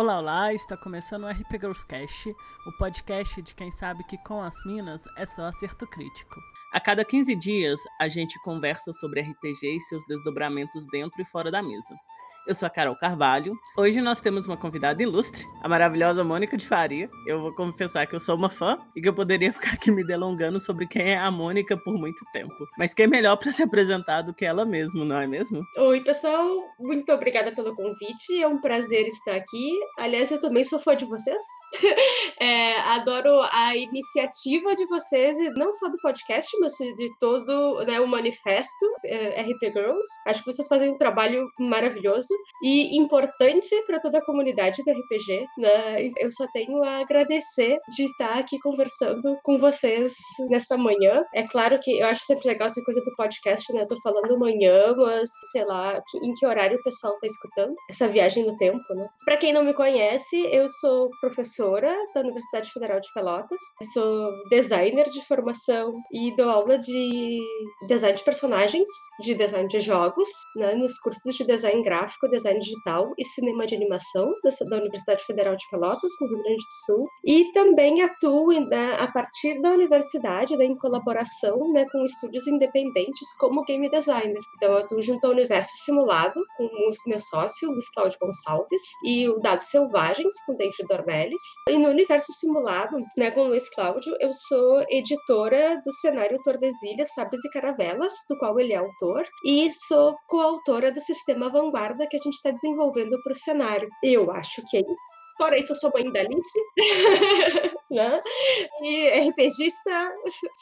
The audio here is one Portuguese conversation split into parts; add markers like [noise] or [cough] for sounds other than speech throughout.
Olá, olá, está começando o RP Girls Cast, o podcast de quem sabe que com as minas é só acerto crítico. A cada 15 dias, a gente conversa sobre RPG e seus desdobramentos dentro e fora da mesa. Eu sou a Carol Carvalho. Hoje nós temos uma convidada ilustre, a maravilhosa Mônica de Faria. Eu vou confessar que eu sou uma fã e que eu poderia [laughs] ficar aqui me delongando sobre quem é a Mônica por muito tempo. Mas quem é melhor para se apresentar do que ela mesma, não é mesmo? Oi, pessoal. Muito obrigada pelo convite. É um prazer estar aqui. Aliás, eu também sou fã de vocês. [laughs] é, adoro a iniciativa de vocês, e não só do podcast, mas de todo né, o manifesto é, RP Girls. Acho que vocês fazem um trabalho maravilhoso e importante para toda a comunidade do RPG. Né? Eu só tenho a agradecer de estar aqui conversando com vocês nessa manhã. É claro que eu acho sempre legal essa coisa do podcast, né? Eu tô falando manhã, mas sei lá em que horário o pessoal tá escutando essa viagem no tempo, né? Para quem não me conhece, eu sou professora da Universidade Federal de Pelotas. Eu sou designer de formação e dou aula de design de personagens, de design de jogos, né? Nos cursos de design gráfico gráfico, design digital e cinema de animação da, Universidade Federal de Pelotas, no Rio Grande do Sul. E também atuo né, a partir da universidade, né, em colaboração né, com estúdios independentes como game designer. Então, eu atuo junto ao Universo Simulado, com o meu sócio, Luiz Cláudio Gonçalves, e o Dados Selvagens, com David Dornelles. E no Universo Simulado, né, com o Luiz Cláudio, eu sou editora do cenário Tordesilhas, Sabres e Caravelas, do qual ele é autor, e sou coautora do Sistema Vanguarda, que a gente está desenvolvendo para o cenário. Eu acho que é isso. Fora isso, eu sou mãe da Alice, [laughs] né? E RPGista,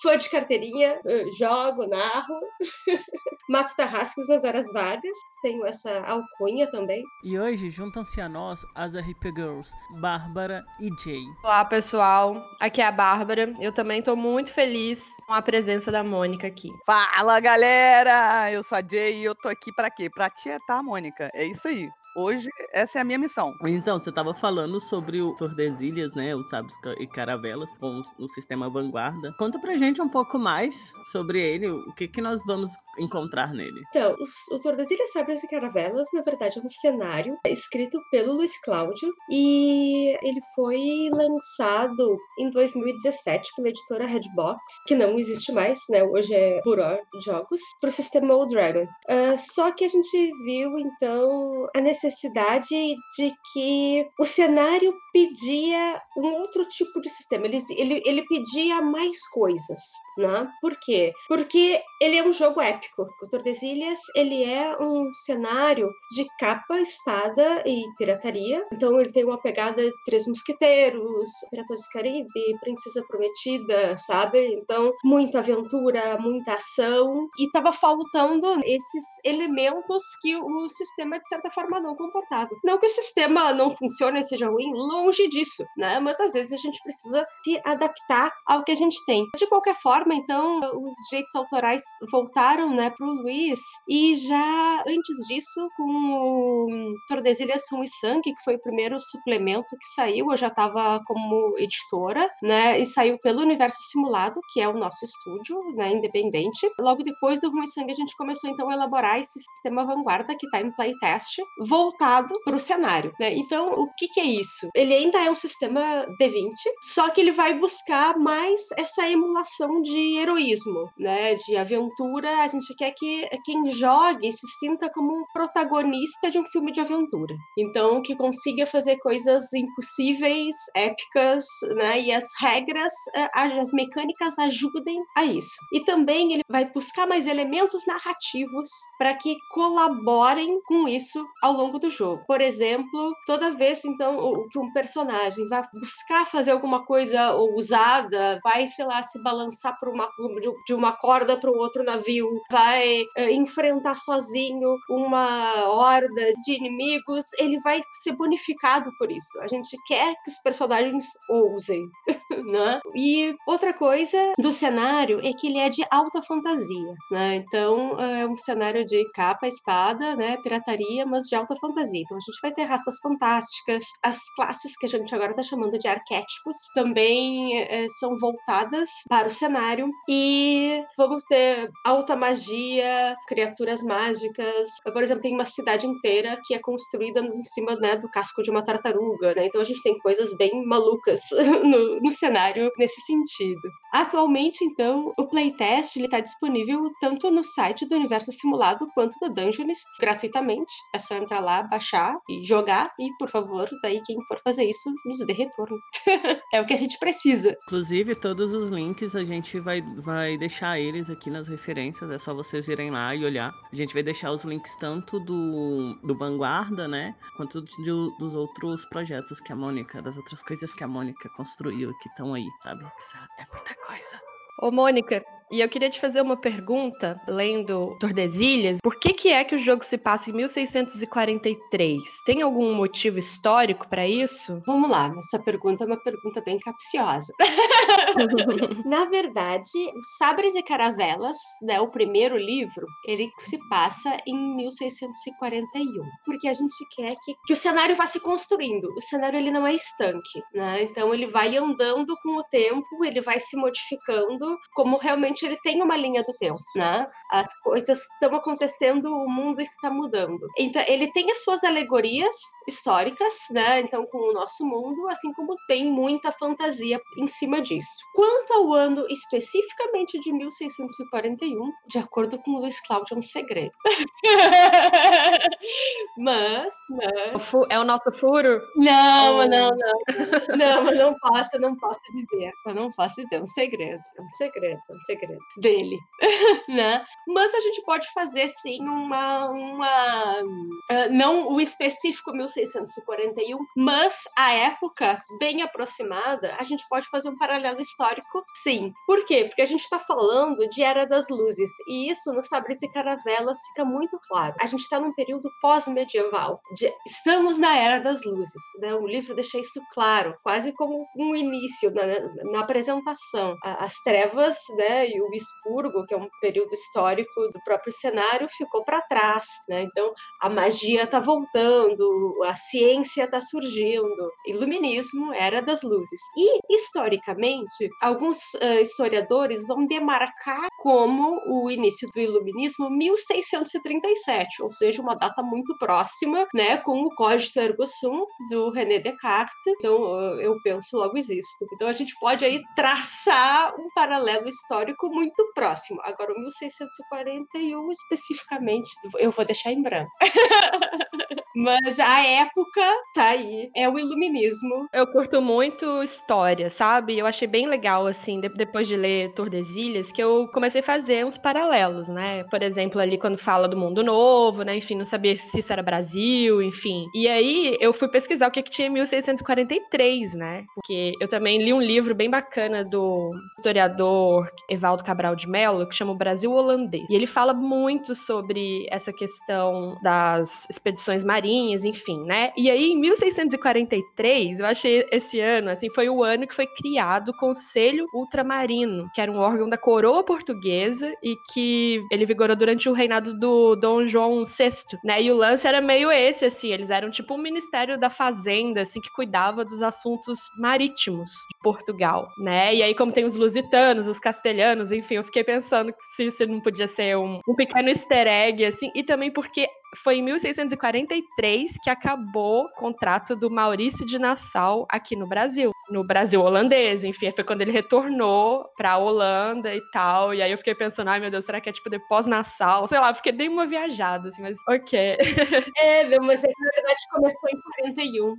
fã de carteirinha, jogo, narro, [laughs] mato tarrasques nas horas vagas, tenho essa alcunha também. E hoje juntam-se a nós as RP Girls, Bárbara e Jay. Olá, pessoal. Aqui é a Bárbara. Eu também estou muito feliz com a presença da Mônica aqui. Fala, galera! Eu sou a Jay e eu tô aqui para quê? Para tietar a Mônica. É isso aí. Hoje, essa é a minha missão. Então, você estava falando sobre o Tordesilhas, né? Os Sabres e Caravelas, com o sistema Vanguarda. Conta pra gente um pouco mais sobre ele, o que, que nós vamos encontrar nele. Então, o, Tordesilhas, Sabres e Caravelas, na verdade, é um cenário escrito pelo Luiz Cláudio e ele foi lançado em 2017 pela editora Redbox, que não existe mais, né? Hoje é Buró Jogos, para o sistema Old Dragon. Uh, só que a gente viu, então, a necessidade necessidade de que o cenário pedia um outro tipo de sistema. Ele, ele, ele pedia mais coisas, né? Por quê? Porque ele é um jogo épico. O Tordesilhas, ele é um cenário de capa, espada e pirataria. Então ele tem uma pegada de Três Mosqueteiros, Piratas do Caribe, Princesa Prometida, sabe? Então, muita aventura, muita ação. E tava faltando esses elementos que o sistema, de certa forma, não comportava. Não que o sistema não funcione e seja ruim, longe disso, né? Mas às vezes a gente precisa se adaptar ao que a gente tem. De qualquer forma, então, os direitos autorais voltaram, né, pro Luiz e já antes disso, com o Tordesilhas Rum e Sangue, que foi o primeiro suplemento que saiu, eu já estava como editora, né, e saiu pelo Universo Simulado, que é o nosso estúdio, né, independente. Logo depois do Rum e Sangue, a gente começou então a elaborar esse sistema vanguarda que está em playtest, voltado para o cenário, né? Então, o que, que é isso? Ele ainda é um sistema D20, só que ele vai buscar mais essa emulação de heroísmo, né? De aventura. A gente quer que quem jogue se sinta como um protagonista de um filme de aventura. Então, que consiga fazer coisas impossíveis, épicas, né? E as regras, eh, as mecânicas ajudem a isso. E também ele vai buscar mais elementos narrativos para que colaborem com isso ao longo do jogo. Por exemplo, toda vez então que um personagem vai buscar fazer alguma coisa ousada, vai, sei lá, se balançar por uma, de uma corda para o outro navio, vai uh, enfrentar sozinho uma horda de inimigos, ele vai ser bonificado por isso. A gente quer que os personagens ousem, [laughs] né? E outra coisa do cenário é que ele é de alta fantasia, né? Então é um cenário de capa, espada, né? Pirataria, mas de alta fantasia. Então a gente vai ter raças fantásticas, as classes que a gente agora está chamando de arquétipos também é, são voltadas para o cenário e vamos ter alta magia, criaturas mágicas. Por exemplo, tem uma cidade inteira que é construída em cima né, do casco de uma tartaruga, né? Então a gente tem coisas bem malucas [laughs] no, no cenário nesse sentido. Atualmente, então, o playtest está disponível tanto no site do Universo Simulado quanto da Dungeonist, gratuitamente. É só entrar lá, baixar e jogar. E, por favor, daí quem for fazer isso, nos dê retorno. [laughs] é o que a gente precisa. Inclusive, todos os links a gente vai, vai deixar eles aqui nas referências. É só vocês irem lá e olhar. A gente vai deixar os links tanto do, do Vanguarda, né? Quanto de, dos outros projetos que a Mônica, das outras coisas que a Mônica construiu que estão aí, sabe? É muita coisa. Ô, Mônica, e eu queria te fazer uma pergunta, lendo Tordesilhas. Por que, que é que o jogo se passa em 1643? Tem algum motivo histórico para isso? Vamos lá, essa pergunta é uma pergunta bem capciosa. [laughs] Na verdade, Sabres e Caravelas, né, o primeiro livro, ele se passa em 1641. Porque a gente quer que, que o cenário vá se construindo. O cenário ele não é estanque, né? Então ele vai andando com o tempo, ele vai se modificando como realmente ele tem uma linha do tempo, né? As coisas estão acontecendo, o mundo está mudando. Então, ele tem as suas alegorias históricas, né? Então, com o nosso mundo, assim como tem muita fantasia em cima disso. Quanto ao ano especificamente de 1641, de acordo com o Luiz Cláudio, é um segredo. [laughs] mas, mas... É o nosso furo? Não, oh. não, não. Não, eu não posso, não posso dizer. Eu não posso dizer, é um segredo. É um segredo, é um segredo dele, [laughs] né? Mas a gente pode fazer sim uma, uma uh, não o específico 1641, mas a época bem aproximada, a gente pode fazer um paralelo histórico, sim. Por quê? Porque a gente está falando de Era das Luzes e isso no Sabres e Caravelas fica muito claro. A gente está num período pós-medieval. Estamos na Era das Luzes, né? O livro deixa isso claro, quase como um início na, na apresentação. As trevas, né? O expurgo, que é um período histórico do próprio cenário, ficou para trás, né? Então a magia está voltando, a ciência está surgindo, iluminismo era das luzes. E historicamente, alguns uh, historiadores vão demarcar como o início do iluminismo 1637, ou seja, uma data muito próxima, né, com o Cogito ergo sum do René Descartes. Então eu penso logo existo. Então a gente pode aí traçar um paralelo histórico muito próximo. Agora, o 1641 especificamente, eu vou deixar em branco. [laughs] Mas a época tá aí. É o iluminismo. Eu curto muito história, sabe? Eu achei bem legal, assim, de depois de ler Tordesilhas, que eu comecei a fazer uns paralelos, né? Por exemplo, ali quando fala do mundo novo, né? Enfim, não sabia se isso era Brasil, enfim. E aí eu fui pesquisar o que, que tinha em 1643, né? Porque eu também li um livro bem bacana do historiador Evaldo Cabral de Mello, que chama O Brasil Holandês. E ele fala muito sobre essa questão das expedições marítimas marinhas, enfim, né? E aí, em 1643, eu achei esse ano, assim, foi o ano que foi criado o Conselho Ultramarino, que era um órgão da coroa portuguesa e que ele vigorou durante o reinado do Dom João VI, né? E o lance era meio esse, assim, eles eram tipo um ministério da fazenda, assim, que cuidava dos assuntos marítimos de Portugal, né? E aí, como tem os lusitanos, os castelhanos, enfim, eu fiquei pensando se isso não podia ser um, um pequeno easter egg, assim, e também porque foi em 1643 que acabou o contrato do Maurício de Nassau aqui no Brasil, no Brasil holandês, enfim, foi quando ele retornou pra Holanda e tal, e aí eu fiquei pensando, ai meu Deus, será que é tipo de pós-Nassau? Sei lá, fiquei bem uma viajada, assim, mas ok. [laughs] É, mas na verdade começou em 41.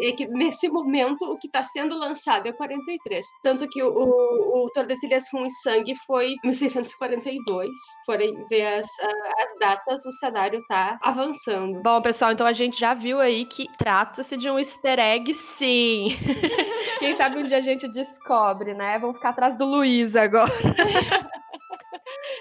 é [laughs] que nesse momento o que está sendo lançado é 43. Tanto que o, o, o Tordesilhas Rum e Sangue foi 1642. Forem ver as, as datas, o cenário tá avançando. Bom, pessoal, então a gente já viu aí que trata-se de um easter egg, sim. [laughs] Quem sabe um dia a gente descobre, né? Vamos ficar atrás do Luiz agora. [laughs]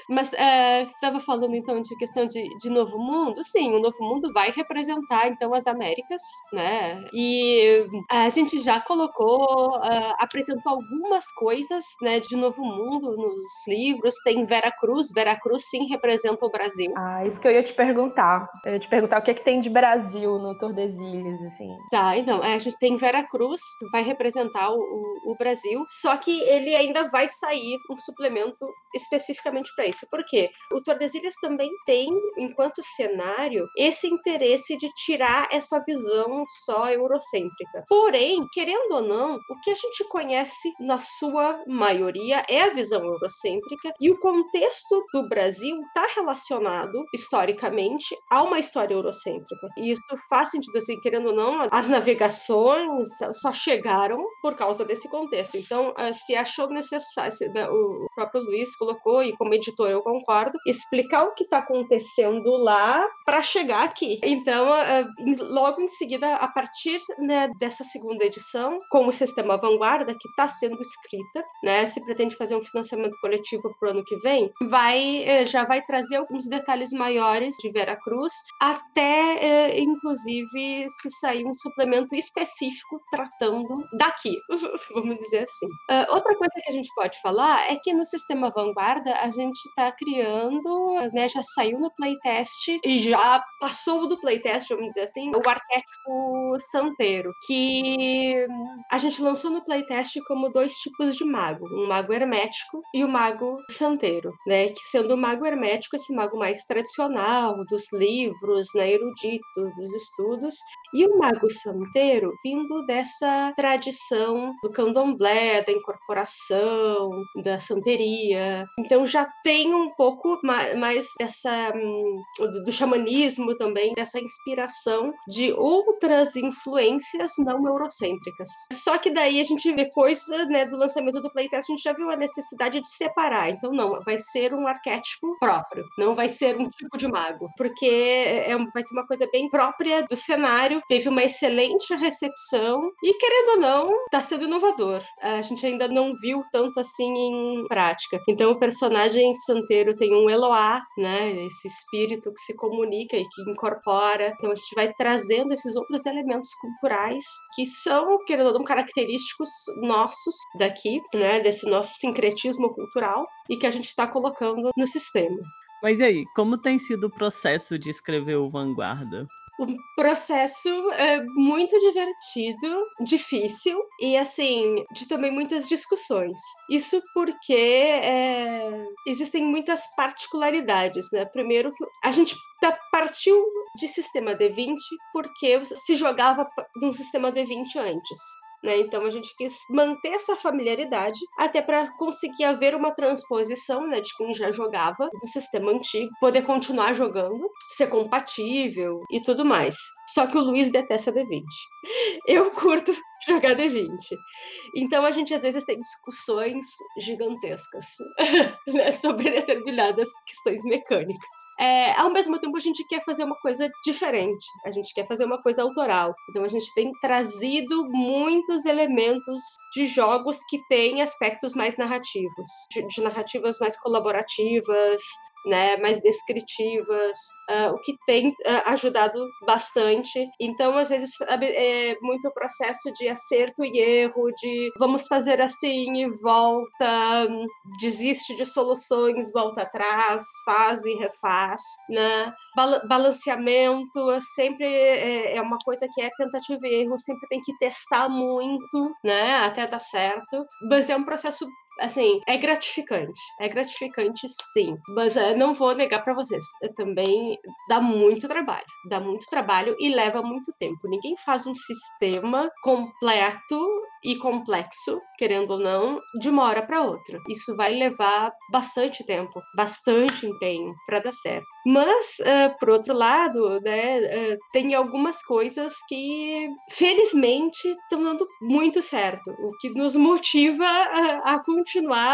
Mas estava uh, falando então de questão de, de novo mundo. Sim, o novo mundo vai representar então as Américas, né? E a gente já colocou, uh, apresentou algumas coisas, né, de novo mundo nos livros. Tem Vera Cruz. Vera Cruz sim representa o Brasil. Ah, isso que eu ia te perguntar. Eu ia te perguntar o que é que tem de Brasil no Tordesilhas, assim. Tá, então, é, a gente tem Vera Cruz, vai representar o, o, o Brasil, só que ele ainda vai sair um suplemento especificamente para isso. Por quê? O Tordesilhas também tem, enquanto cenário, esse interesse de tirar essa visão só eurocêntrica. Porém, querendo ou não, o que a gente conhece na sua maioria é a visão eurocêntrica e o contexto do Brasil está relacionado historicamente a uma história eurocêntrica. E isso faz sentido, assim, querendo ou não, as navegações só chegaram por causa desse contexto. Então, eh, se achou necessário, né, o próprio Luiz colocou, e como editor eu concordo, explicar o que está acontecendo lá para chegar aqui. Então, uh, logo em seguida, a partir né, dessa segunda edição, com o sistema Vanguarda, que está sendo escrita, né, se pretende fazer um financiamento coletivo para o ano que vem, vai, uh, já vai trazer alguns detalhes maiores de Veracruz, até, uh, inclusive, se sair um suplemento específico tratando daqui, [laughs] vamos dizer assim. outra coisa que a gente pode falar é que no sistema Vanguarda, a gente está criando, né, já saiu no playtest e já passou do playtest, vamos dizer assim, o arquétipo santeiro, que a gente lançou no playtest como dois tipos de mago, um mago hermético e o um mago santeiro, né, que sendo o mago hermético esse mago mais tradicional dos livros, né, erudito, dos estudos, e o mago santeiro vindo dessa tradição do candomblé, da incorporação, da santeria. Então já tem um pouco mais dessa hum, do xamanismo também, dessa inspiração de outras influências não eurocêntricas. Só que daí a gente depois né, do lançamento do playtest a gente já viu a necessidade de separar. Então não, vai ser um arquétipo próprio, não vai ser um tipo de mago, porque é, é vai ser uma coisa bem própria do cenário teve uma excelente recepção e, querendo ou não, está sendo inovador. A gente ainda não viu tanto assim em prática. Então, o personagem santeiro tem um Eloá, né? Esse espírito que se comunica e que incorpora. Então, a gente vai trazendo esses outros elementos culturais que são, querendo ou não, característicos nossos daqui, né? Desse nosso sincretismo cultural e que a gente está colocando no sistema. Mas e aí, como tem sido o processo de escrever o Vanguarda? O processo é muito divertido, difícil e, assim, de também muitas discussões. Isso porque é, existem muitas particularidades, né? Primeiro que a gente tá, partiu de sistema D20 porque se jogava num sistema D20 antes. Né? Então a gente quis manter essa familiaridade até para conseguir haver uma transposição né, de quem já jogava no sistema antigo, poder continuar jogando, ser compatível e tudo mais. Só que o Luiz detesta D20. [laughs] Eu curto [laughs] jogar D20. Então a gente às vezes tem discussões gigantescas [laughs] né, sobre determinadas questões mecânicas. É, ao mesmo tempo a gente quer fazer uma coisa diferente, a gente quer fazer uma coisa autoral. Então a gente tem trazido muitos elementos de jogos que têm aspectos mais narrativos, de, de narrativas mais colaborativas, né, mais descritivas, uh, o que tem uh, ajudado bastante. Então, às vezes, é muito processo de acerto e erro, de vamos fazer assim e volta, desiste de soluções, volta atrás, faz e refaz, né? balanceamento sempre é, é uma coisa que é tentativa e erro, sempre tem que testar muito, né, até dar certo. Mas é um processo assim, é gratificante. É gratificante, sim. Mas uh, não vou negar para vocês, também dá muito trabalho. Dá muito trabalho e leva muito tempo. Ninguém faz um sistema completo e complexo, querendo ou não, de uma hora para outra. Isso vai levar bastante tempo, bastante empenho para dar certo. Mas, uh, por outro lado, né, uh, tem algumas coisas que, felizmente, estão dando muito certo, o que nos motiva a, a continuar,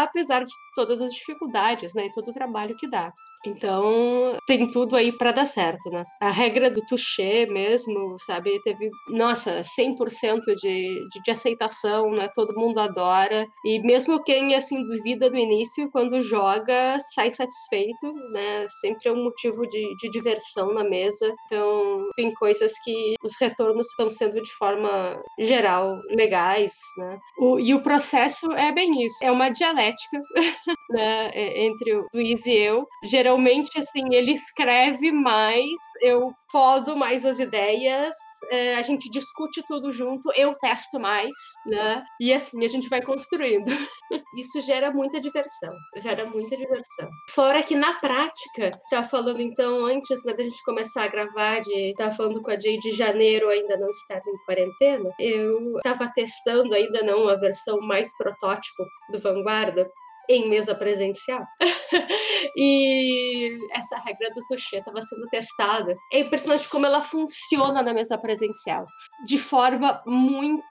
apesar de todas as dificuldades, né, e todo o trabalho que dá. Então, tem tudo aí para dar certo, né? A regra do touché mesmo, sabe? Teve, nossa, 100% de, de, de aceitação, né? Todo mundo adora. E mesmo quem, assim, duvida no início, quando joga, sai satisfeito, né? Sempre é um motivo de, de diversão na mesa. Então, tem coisas que os retornos estão sendo de forma geral legais, né? O, e o processo é bem isso. É uma dialética, [laughs] né? Entre o Luiz e eu. Geralmente geralmente, assim, ele escreve mais, eu podo mais as ideias, é, a gente discute tudo junto, eu testo mais, né? E assim a gente vai construindo. [laughs] Isso gera muita diversão, gera muita diversão. Fora que na prática, tá falando então antes né, da gente começar a gravar, de tá falando com a Jay de janeiro ainda não estava em quarentena, eu tava testando ainda não a versão mais protótipo do Vanguarda em mesa presencial. [laughs] e essa regra do touché estava sendo testada. É impressionante como ela funciona na mesa presencial, de forma muito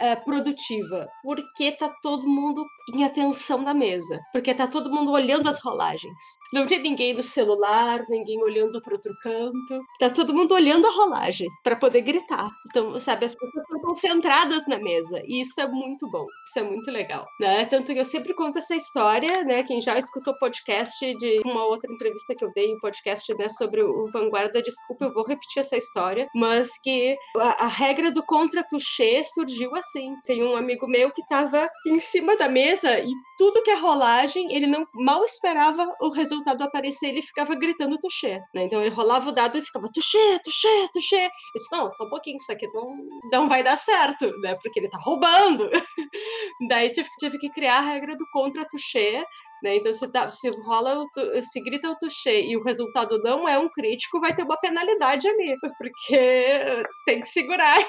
é, produtiva, porque tá todo mundo em atenção na mesa, porque tá todo mundo olhando as rolagens. Não tem ninguém no celular, ninguém olhando para outro canto. Tá todo mundo olhando a rolagem para poder gritar. Então, sabe, as pessoas estão concentradas na mesa e isso é muito bom. Isso é muito legal, né? Tanto que eu sempre conto essa história, né? Quem já escutou podcast de uma outra entrevista que eu dei em podcast, né, sobre o Vanguarda, desculpa, eu vou repetir essa história, mas que a, a regra do contra-touché surgiu assim. Tem um amigo meu que estava em cima da mesa e tudo que é rolagem, ele não mal esperava o resultado aparecer, ele ficava gritando touché, né? Então ele rolava o dado e ficava touché, touché, touché. Disse, não, só um pouquinho, isso aqui não, não vai dar certo, né? Porque ele tá roubando. [laughs] Daí tive, tive que criar a regra do contra-touché, né? Então, se, se rola, se grita o touché e o resultado não é um crítico, vai ter uma penalidade ali, [laughs] porque tem que segurar [laughs]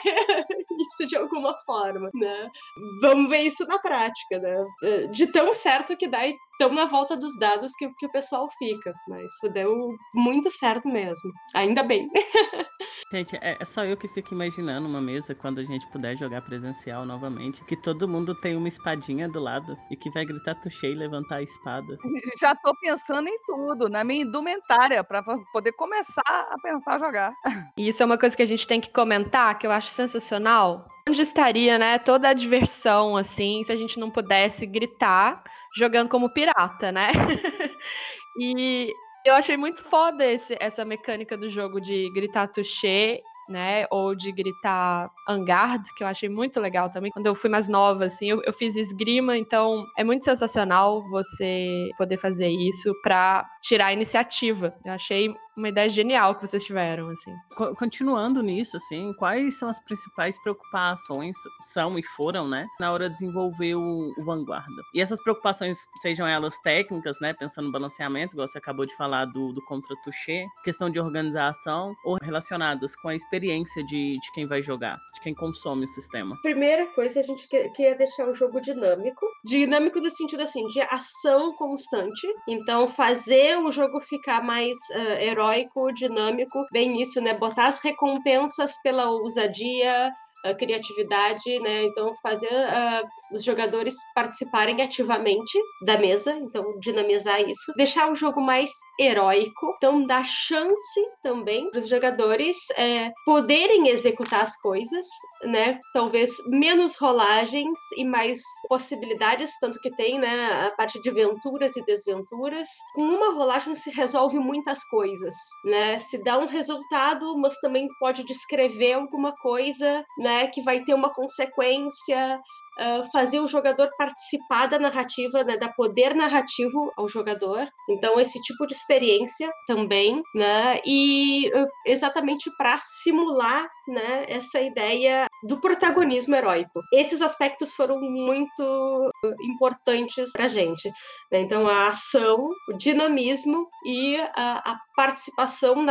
isso de alguma forma, né? Vamos ver isso na prática, né? De tão certo que dá e tão na volta dos dados que, que o pessoal fica, mas deu muito certo mesmo. Ainda bem. [laughs] Gente, é, é só eu que fico imaginando uma mesa quando a gente puder jogar presencial novamente, que todo mundo tem uma espadinha do lado e que vai gritar touché e levantar a espada. [laughs] Já tô pensando em tudo, na minha indumentária, para poder começar a pensar a jogar. [laughs] E isso é uma coisa que a gente tem que comentar, que eu acho sensacional. Onde estaria, né, toda a diversão, assim, se a gente não pudesse gritar jogando como pirata, né? [laughs] e eu achei muito foda esse, essa mecânica do jogo de gritar touché né? Ou de gritar Angard, que eu achei muito legal também. Quando eu fui mais nova, assim, eu, eu fiz esgrima, então é muito sensacional você poder fazer isso para tirar a iniciativa. Eu achei uma ideia genial que vocês tiveram, assim. Continuando nisso, assim, quais são as principais preocupações, são e foram, né, na hora de desenvolver o, o Vanguarda? E essas preocupações, sejam elas técnicas, né, pensando no balanceamento, igual você acabou de falar do, do contra-touché, questão de organização, ou relacionadas com a experiência de, de quem vai jogar, de quem consome o sistema? Primeira coisa, a gente queria deixar o jogo dinâmico. Dinâmico no sentido, assim, de ação constante. Então, fazer o jogo ficar mais uh, heróico heróico, dinâmico, bem isso, né? Botar as recompensas pela ousadia, a criatividade, né? Então, fazer uh, os jogadores participarem ativamente da mesa, então dinamizar isso, deixar o jogo mais heróico, então dar chance também para os jogadores é, poderem executar as coisas, né? Talvez menos rolagens e mais possibilidades, tanto que tem, né? A parte de venturas e desventuras. Com uma rolagem se resolve muitas coisas, né? Se dá um resultado, mas também pode descrever alguma coisa, né? Né, que vai ter uma consequência Uh, fazer o jogador participar da narrativa, né, dar poder narrativo ao jogador. Então, esse tipo de experiência também, né, e exatamente para simular né, essa ideia do protagonismo heróico. Esses aspectos foram muito importantes para a gente. Né? Então, a ação, o dinamismo e a, a participação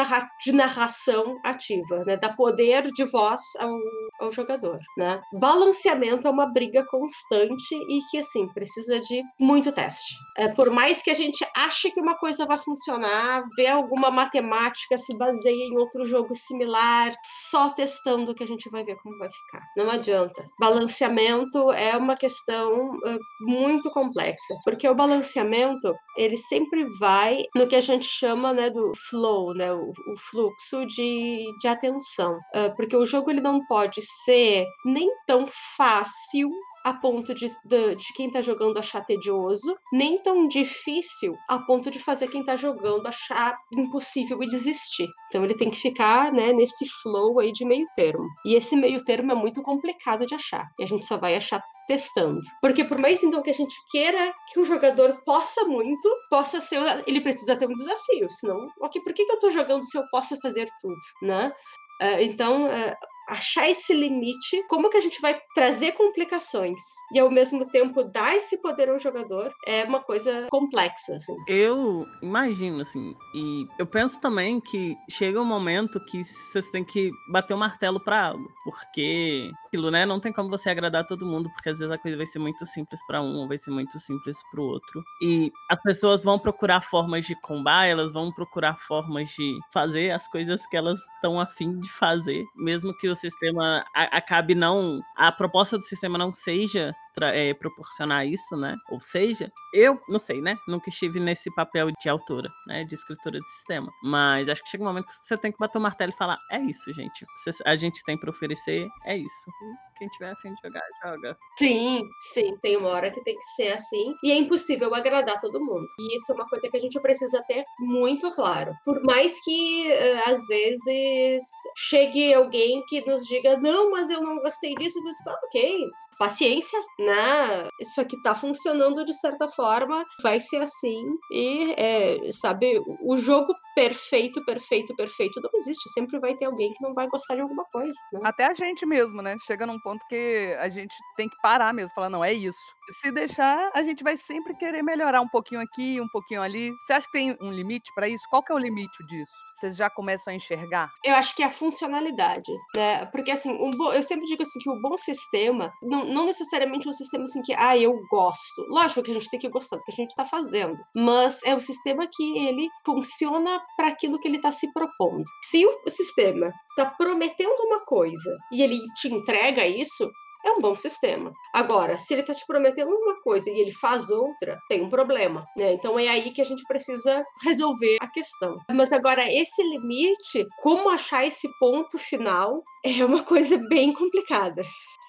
de narração ativa, né? dar poder de voz ao, ao jogador, né? Balanceamento é uma briga constante e que, assim, precisa de muito teste. É, por mais que a gente ache que uma coisa vai funcionar, ver alguma matemática se baseia em outro jogo similar, só testando que a gente vai ver como vai ficar. Não adianta. Balanceamento é uma questão muito complexa, porque o balanceamento, ele sempre vai no que a gente chama, né, do flow, né, o, o fluxo de, de atenção, uh, porque o jogo ele não pode ser nem tão fácil a ponto de, de, de quem tá jogando achar tedioso, nem tão difícil a ponto de fazer quem tá jogando achar impossível e desistir. Então ele tem que ficar, né, nesse flow aí de meio termo. E esse meio termo é muito complicado de achar. E a gente só vai achar testando. Porque por mais então que a gente queira que o jogador possa muito, possa ser, ele precisa ter um desafio, senão, ok, por que, que eu tô jogando se eu posso fazer tudo, né? Uh, então, uh, achar esse limite, como que a gente vai trazer complicações e ao mesmo tempo dar esse poder ao jogador é uma coisa complexa, assim. Eu imagino, assim, e eu penso também que chega um momento que vocês têm que bater o martelo para algo, porque aquilo, né, não tem como você agradar todo mundo, porque às vezes a coisa vai ser muito simples para um, ou vai ser muito simples para o outro. E as pessoas vão procurar formas de combar, elas vão procurar formas de fazer as coisas que elas estão afim de fazer, mesmo que o sistema acabe não. A proposta do sistema não seja é, proporcionar isso, né? Ou seja, eu não sei, né? Nunca estive nesse papel de autora, né? De escritora de sistema. Mas acho que chega um momento que você tem que bater o martelo e falar: é isso, gente. A gente tem para oferecer, é isso. Quem tiver afim de jogar, joga. Sim, sim, tem uma hora que tem que ser assim. E é impossível agradar todo mundo. E isso é uma coisa que a gente precisa ter muito claro. Por mais que, uh, às vezes, chegue alguém que nos diga: não, mas eu não gostei disso, disso, tá ok. Paciência, né? Isso aqui tá funcionando de certa forma, vai ser assim. E, é, sabe, o jogo perfeito, perfeito, perfeito não existe. Sempre vai ter alguém que não vai gostar de alguma coisa. Né? Até a gente mesmo, né? Chega num ponto que a gente tem que parar mesmo, falar, não, é isso. Se deixar, a gente vai sempre querer melhorar um pouquinho aqui, um pouquinho ali. Você acha que tem um limite para isso? Qual que é o limite disso? Vocês já começam a enxergar? Eu acho que é a funcionalidade, né? Porque assim, um bo... eu sempre digo assim que o bom sistema, não, não necessariamente um sistema assim que, ah, eu gosto. Lógico que a gente tem que gostar do que a gente está fazendo, mas é o sistema que ele funciona para aquilo que ele está se propondo. Se o sistema está prometendo uma coisa e ele te entrega isso, é um bom sistema. Agora, se ele está te prometendo uma coisa e ele faz outra, tem um problema, né? Então é aí que a gente precisa resolver a questão. Mas agora, esse limite, como achar esse ponto final, é uma coisa bem complicada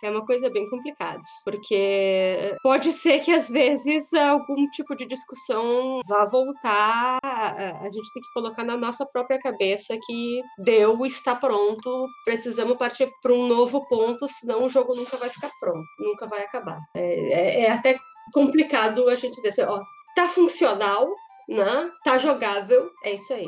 é uma coisa bem complicada, porque pode ser que às vezes algum tipo de discussão vá voltar, a gente tem que colocar na nossa própria cabeça que deu, está pronto, precisamos partir para um novo ponto, senão o jogo nunca vai ficar pronto, nunca vai acabar. É, é, é até complicado a gente dizer assim, ó, tá funcional, né? Tá jogável, é isso aí.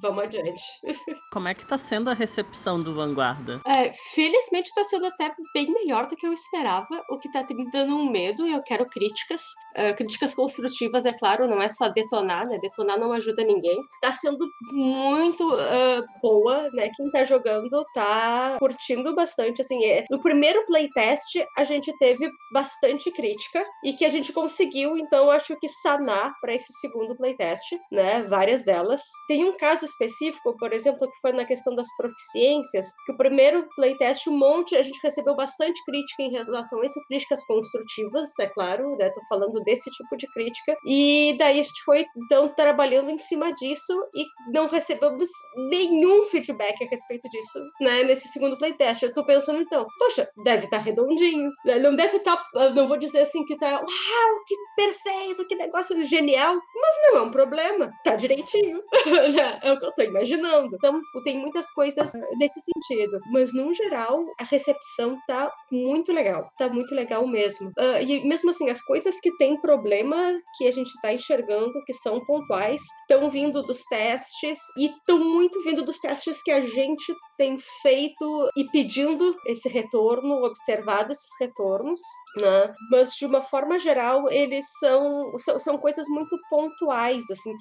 Vamos adiante. [laughs] Como é que tá sendo a recepção do Vanguarda? É, felizmente tá sendo até bem melhor do que eu esperava, o que tá me dando um medo e eu quero críticas. Uh, críticas construtivas, é claro, não é só detonar, né? Detonar não ajuda ninguém. Tá sendo muito uh, boa, né? Quem tá jogando tá curtindo bastante, assim. É... No primeiro playtest, a gente teve bastante crítica e que a gente conseguiu, então, acho que sanar para esse segundo playtest, né? Várias delas. Tem um caso específico, por exemplo, que foi na questão das proficiências, que o primeiro playtest, um monte, a gente recebeu bastante crítica em relação a isso, críticas construtivas, é claro, né? Tô falando desse tipo de crítica. E daí a gente foi, então, trabalhando em cima disso e não recebemos nenhum feedback a respeito disso, né? Nesse segundo playtest. Eu tô pensando, então, poxa, deve estar tá redondinho, né? Não deve estar, tá, não vou dizer assim que tá, uau, que perfeito, que negócio genial, mas não é um problema, tá direitinho, [laughs] né? Que eu tô imaginando. Então, tem muitas coisas nesse sentido. Mas, no geral, a recepção tá muito legal. Tá muito legal mesmo. Uh, e mesmo assim, as coisas que tem problema que a gente tá enxergando, que são pontuais, estão vindo dos testes e estão muito vindo dos testes que a gente tem feito e pedindo esse retorno, observado esses retornos, né? Mas de uma forma geral, eles são, são, são coisas muito pontuais, assim.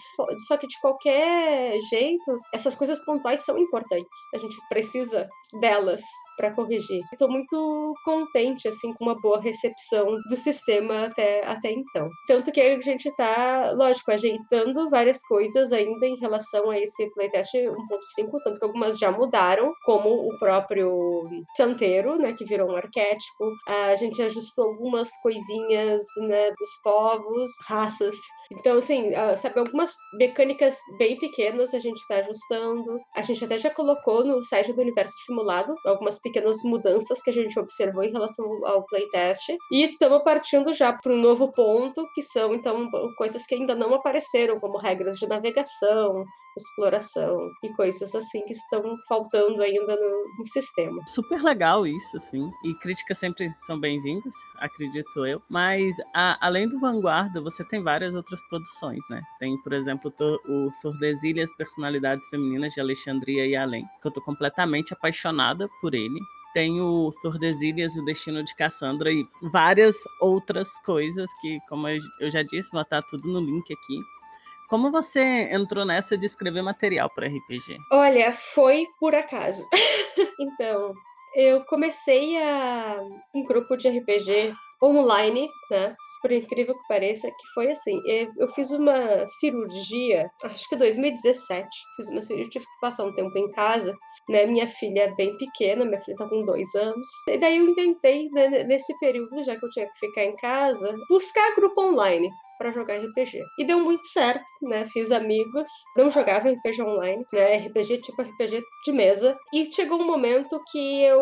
Só que de qualquer jeito, essas coisas pontuais são importantes. A gente precisa delas para corrigir. Estou muito contente assim com uma boa recepção do sistema até, até então. Tanto que a gente está, lógico, ajeitando várias coisas ainda em relação a esse playtest 1.5, tanto que algumas já mudaram, como o próprio santeiro, né, que virou um arquétipo. A gente ajustou algumas coisinhas, né, dos povos, raças. Então, assim, sabe, algumas mecânicas bem pequenas a gente está ajustando. A gente até já colocou no site do Universo Simulado algumas pequenas mudanças que a gente observou em relação ao playtest. E estamos partindo já para um novo ponto, que são, então, coisas que ainda não apareceram, como regras de navegação, exploração e coisas assim que estão faltando ainda no, no sistema. Super legal isso, assim. E críticas sempre são bem-vindas, acredito eu. Mas a, além do Vanguarda, você tem várias outras produções, né? Tem, por exemplo, o Tordesilhas Personalidades Femininas de Alexandria e Além, que eu tô completamente apaixonada por ele tem o Tordesilhas e o Destino de Cassandra e várias outras coisas que, como eu já disse, vou estar tudo no link aqui. Como você entrou nessa de escrever material para RPG? Olha, foi por acaso. [laughs] então, eu comecei a um grupo de RPG online, né? Por incrível que pareça, que foi assim. Eu fiz uma cirurgia, acho que 2017. Fiz uma cirurgia, tive que passar um tempo em casa, né? Minha filha é bem pequena, minha filha tá com dois anos. E daí eu inventei, né, nesse período, já que eu tinha que ficar em casa, buscar grupo online para jogar RPG. E deu muito certo, né? Fiz amigos, não jogava RPG online, né? RPG tipo RPG de mesa. E chegou um momento que eu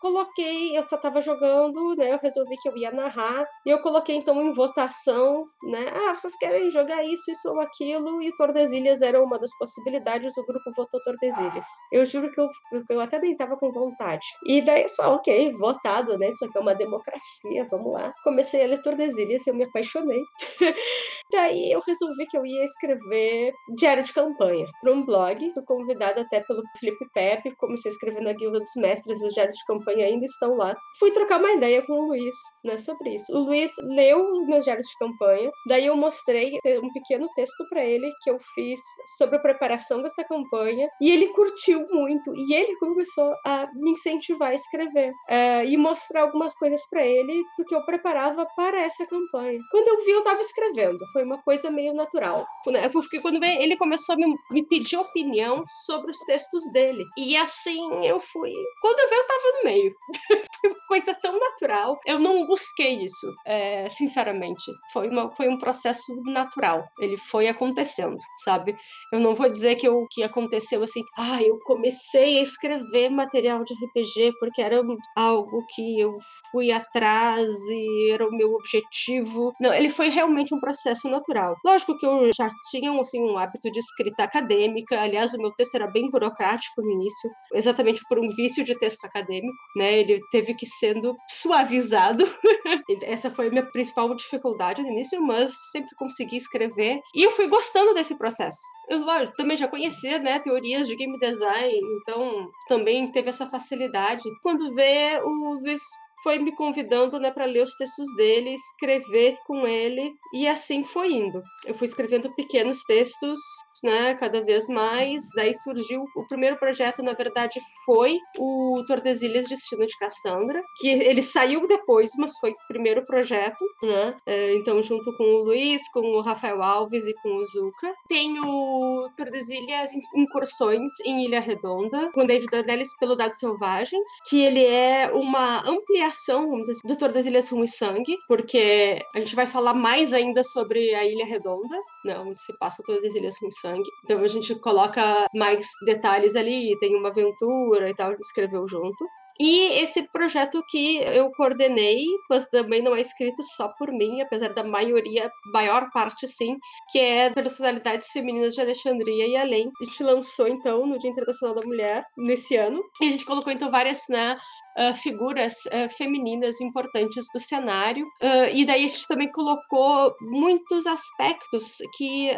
coloquei, eu só tava jogando, né? Eu resolvi que eu ia narrar. E eu coloquei então em votação, né? Ah, vocês querem jogar isso, isso ou aquilo? E Tordesilhas era uma das possibilidades, o grupo votou Tordesilhas. Eu juro que eu, eu até nem tava com vontade. E daí eu falei, ok, votado, né? Isso aqui é uma democracia, vamos lá. Comecei a ler Tordesilhas e eu me apaixonei. [laughs] [laughs] Daí eu resolvi que eu ia escrever diário de campanha para um blog. Fui convidada até pelo Felipe Pepe, comecei a escrever na Guilda dos Mestres, os diários de campanha ainda estão lá. Fui trocar uma ideia com o Luiz né, sobre isso. O Luiz leu os meus diários de campanha, daí eu mostrei um pequeno texto para ele que eu fiz sobre a preparação dessa campanha e ele curtiu muito e ele começou a me incentivar a escrever uh, e mostrar algumas coisas para ele do que eu preparava para essa campanha. Quando eu vi, eu estava escrevendo escrevendo. Foi uma coisa meio natural. Né? Porque quando ele começou a me, me pedir opinião sobre os textos dele. E assim eu fui. Quando eu vi, eu tava no meio. [laughs] foi uma coisa tão natural. Eu não busquei isso, é, sinceramente. Foi, uma, foi um processo natural. Ele foi acontecendo, sabe? Eu não vou dizer que, o que aconteceu assim, ah, eu comecei a escrever material de RPG porque era algo que eu fui atrás e era o meu objetivo. Não, ele foi realmente um processo natural. Lógico que eu já tinha assim, um hábito de escrita acadêmica, aliás, o meu texto era bem burocrático no início, exatamente por um vício de texto acadêmico, né? Ele teve que sendo suavizado. [laughs] Essa foi a minha principal dificuldade no início, mas sempre consegui escrever e eu fui gostando desse processo. Eu, lógico, também já conhecia, né, teorias de game design, então também teve essa facilidade. Quando vê, o Luiz foi me convidando né, para ler os textos dele, escrever com ele, e assim foi indo. Eu fui escrevendo pequenos textos, né, cada vez mais, daí surgiu o primeiro projeto, na verdade, foi o Tordesilhas Destino de Cassandra, que ele saiu depois, mas foi o primeiro projeto, né, é, então junto com o Luiz, com o Rafael Alves e com o Zuka. Tem o Tordesilhas Incursões em Ilha Redonda, com David Dornelis pelo Dados Selvagens, que ele é uma ampliação vamos dizer assim, do Tordesilhas Rum e Sangue, porque a gente vai falar mais ainda sobre a Ilha Redonda, né, onde se passa Tordesilhas Rum e Sangue. Então a gente coloca mais detalhes ali, tem uma aventura e tal, escreveu junto. E esse projeto que eu coordenei, mas também não é escrito só por mim, apesar da maioria, maior parte sim, que é Personalidades Femininas de Alexandria e Além. A gente lançou então no Dia Internacional da Mulher, nesse ano, e a gente colocou então várias, né, uh, figuras uh, femininas importantes do cenário. Uh, e daí a gente também colocou muitos aspectos que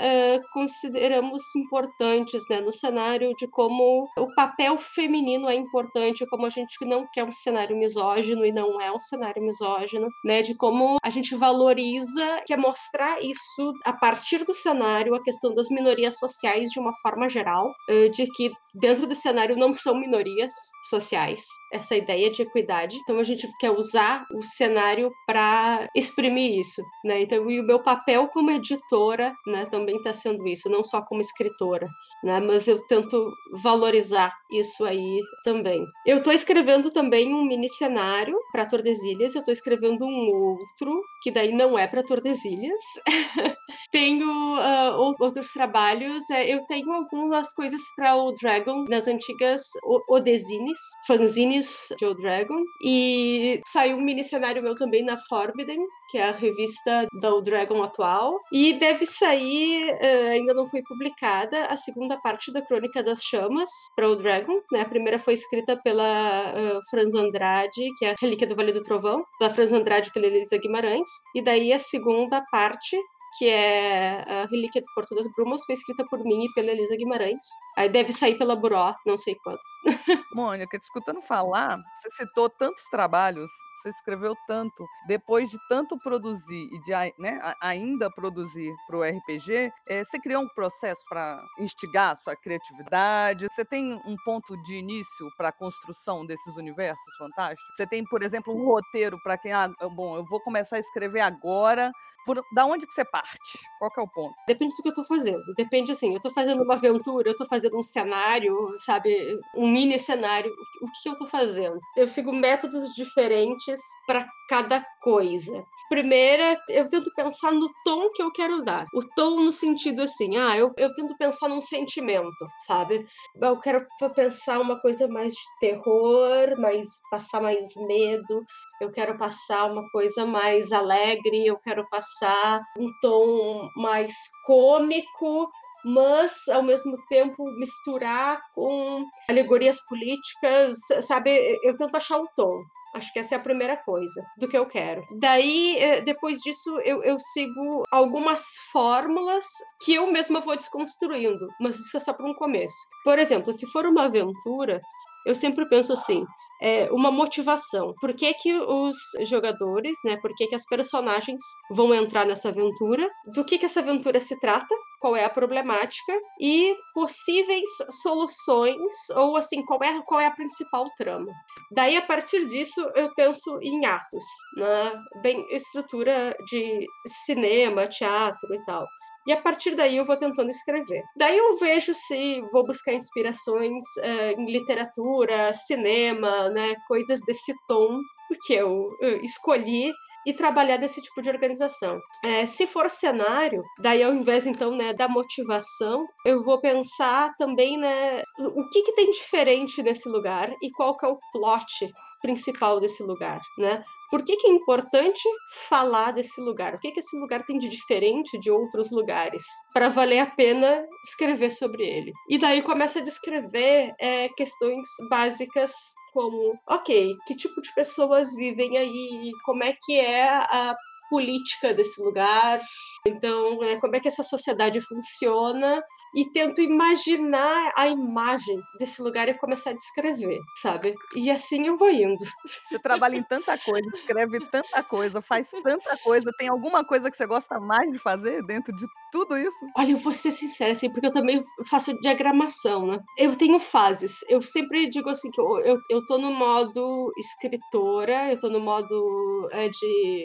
consideramos importantes né, no cenário, de como o papel feminino é importante, como a gente não quer um cenário misógino e não é um cenário misógino, né, de como a gente valoriza, quer mostrar isso a partir do cenário, a questão das minorias sociais de uma forma geral, de que dentro do cenário não são minorias sociais, essa ideia de equidade. Então a gente quer usar o cenário para exprimir isso, né? Então e o meu papel como editora, né, também está sendo isso, não só como escritora, né? Mas eu tento valorizar isso aí também. Eu estou escrevendo também um mini cenário para Tordesilhas, eu estou escrevendo um outro que daí não é para Tordesilhas. [laughs] tenho uh, outros trabalhos, é, eu tenho algumas coisas para o Dragon nas antigas Odezines, fanzines de O Dragon, e saiu um mini cenário meu também na Forbidden, que é a revista do Dragon atual, e deve sair, uh, ainda não foi publicada, a segunda parte da Crônica das Chamas para o Dragon, né? A primeira foi escrita pela uh, Franz Andrade, que é a Relíquia do Vale do Trovão, da Franz Andrade pela Elisa Guimarães, e daí a segunda parte que é a Relíquia do Porto das Brumas, foi escrita por mim e pela Elisa Guimarães. Aí deve sair pela Buró, não sei quando. [laughs] Mônica, te escutando falar, você citou tantos trabalhos, você escreveu tanto, depois de tanto produzir e de né, ainda produzir para o RPG, é, você criou um processo para instigar a sua criatividade? Você tem um ponto de início para a construção desses universos fantásticos? Você tem, por exemplo, um roteiro para quem, ah, bom, eu vou começar a escrever agora por, da onde que você parte? Qual é o ponto? Depende do que eu tô fazendo. Depende, assim, eu tô fazendo uma aventura, eu tô fazendo um cenário, sabe? Um mini cenário. O que eu tô fazendo? Eu sigo métodos diferentes para cada coisa. Primeira, eu tento pensar no tom que eu quero dar. O tom no sentido assim, ah, eu, eu tento pensar num sentimento, sabe? Eu quero pensar uma coisa mais de terror, mais passar mais medo, eu quero passar uma coisa mais alegre, eu quero passar um tom mais cômico, mas ao mesmo tempo misturar com alegorias políticas, sabe? Eu tento achar um tom. Acho que essa é a primeira coisa do que eu quero. Daí, eh, depois disso, eu, eu sigo algumas fórmulas que eu mesma vou desconstruindo, mas isso é só para um começo. Por exemplo, se for uma aventura, eu sempre penso assim: é, uma motivação. Por que, que os jogadores, né? Por que, que as personagens vão entrar nessa aventura? Do que, que essa aventura se trata? Qual é a problemática? E possíveis soluções, ou assim, qual é, qual é a principal trama. Daí, a partir disso, eu penso em atos, né? Bem, estrutura de cinema, teatro e tal. E a partir daí eu vou tentando escrever. Daí eu vejo se vou buscar inspirações uh, em literatura, cinema, né, coisas desse tom, porque eu, escolhi e trabalhar desse tipo de organização. É, se for cenário, daí ao invés então né, da motivação, eu vou pensar também né, o que, que tem diferente nesse lugar e qual que é o plot principal desse lugar, né? Por que, que é importante falar desse lugar? O que, que esse lugar tem de diferente de outros lugares? Para valer a pena escrever sobre ele. E daí começa a descrever é, questões básicas como, ok, que tipo de pessoas vivem aí? Como é que é a política desse lugar? Então, é, como é que essa sociedade funciona e tento imaginar a imagem desse lugar e começar a descrever, sabe? E assim eu vou indo. Você trabalha em tanta coisa, escreve tanta coisa, faz tanta coisa. Tem alguma coisa que você gosta mais de fazer dentro de tudo isso? Olha, eu vou ser sincera, assim, porque eu também faço diagramação, né? Eu tenho fases. Eu sempre digo assim que eu, eu, eu tô no modo escritora, eu tô no modo é, de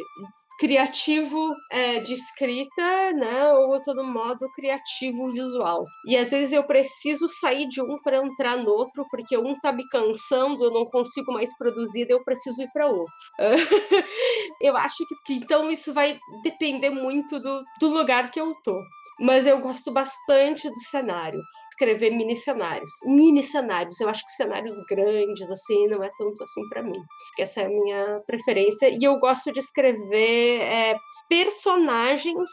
criativo é, de escrita, né? Ou eu tô no modo criativo visual. E às vezes eu preciso sair de um para entrar no outro, porque um tá me cansando, eu não consigo mais produzir, eu preciso ir para outro. [laughs] eu acho que, então isso vai depender muito do, do lugar que eu tô. Mas eu gosto bastante do cenário escrever mini cenários. Mini cenários, eu acho que cenários grandes, assim, não é tanto assim para mim. Essa é a minha preferência. E eu gosto de escrever é, personagens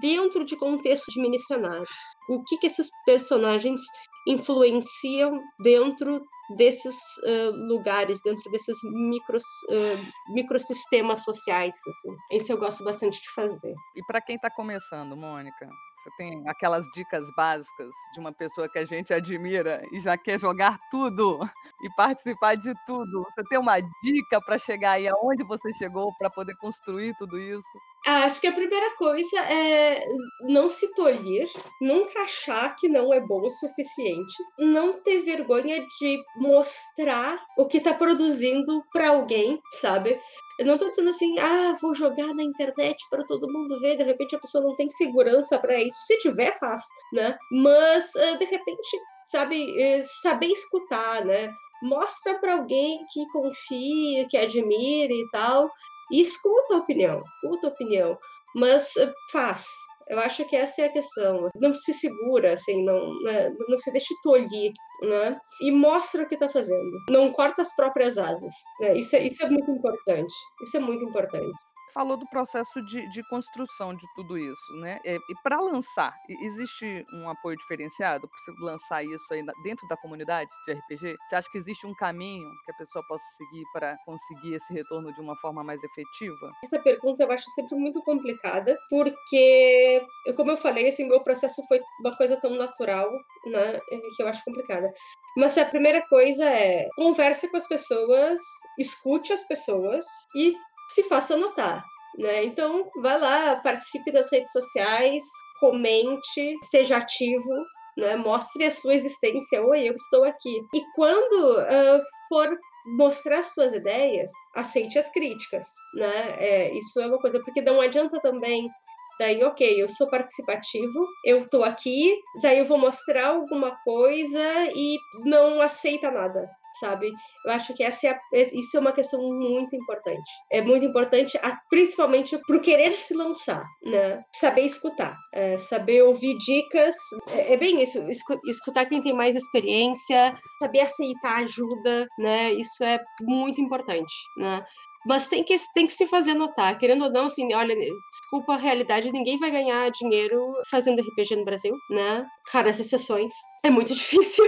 dentro de contexto de mini cenários. O que, que esses personagens influenciam dentro desses uh, lugares, dentro desses micros, uh, microsistemas sociais. Assim. Isso eu gosto bastante de fazer. E para quem está começando, Mônica, você tem aquelas dicas básicas de uma pessoa que a gente admira e já quer jogar tudo e participar de tudo. Você tem uma dica para chegar aí aonde você chegou para poder construir tudo isso? Acho que a primeira coisa é não se tolir, nunca achar que não é bom o suficiente, não ter vergonha de mostrar o que está produzindo para alguém, sabe? Eu não estou dizendo assim, ah, vou jogar na internet para todo mundo ver, de repente a pessoa não tem segurança para isso. Se tiver, faz, né? Mas, ah, de repente, sabe, eh, saber escutar, né? Mostra para alguém que confia, que admire e tal, e escuta a opinião, escuta a opinião, mas ah, faz, eu acho que essa é a questão. Não se segura, assim, não, né? não se deixe tolir, né? E mostra o que está fazendo. Não corta as próprias asas. Né? Isso, é, isso é muito importante. Isso é muito importante falou do processo de, de construção de tudo isso, né? É, e para lançar, existe um apoio diferenciado para você lançar isso aí dentro da comunidade de RPG? Você acha que existe um caminho que a pessoa possa seguir para conseguir esse retorno de uma forma mais efetiva? Essa pergunta eu acho sempre muito complicada, porque, como eu falei, assim, meu processo foi uma coisa tão natural, né, que eu acho complicada. Mas a primeira coisa é converse com as pessoas, escute as pessoas e se faça notar. Né? Então, vá lá, participe das redes sociais, comente, seja ativo, né? mostre a sua existência. Oi, eu estou aqui. E quando uh, for mostrar suas ideias, aceite as críticas. Né? É, isso é uma coisa, porque não adianta também Daí, ok, eu sou participativo, eu tô aqui, daí eu vou mostrar alguma coisa e não aceita nada sabe? Eu acho que essa é a, isso é uma questão muito importante. É muito importante, principalmente pro querer se lançar, né? Saber escutar, é, saber ouvir dicas. É, é, bem isso, escutar quem tem mais experiência, saber aceitar ajuda, né? Isso é muito importante, né? Mas tem que, tem que se fazer notar, querendo ou não, assim, olha, desculpa a realidade, ninguém vai ganhar dinheiro fazendo RPG no Brasil, né? Raras exceções. É muito [laughs] difícil.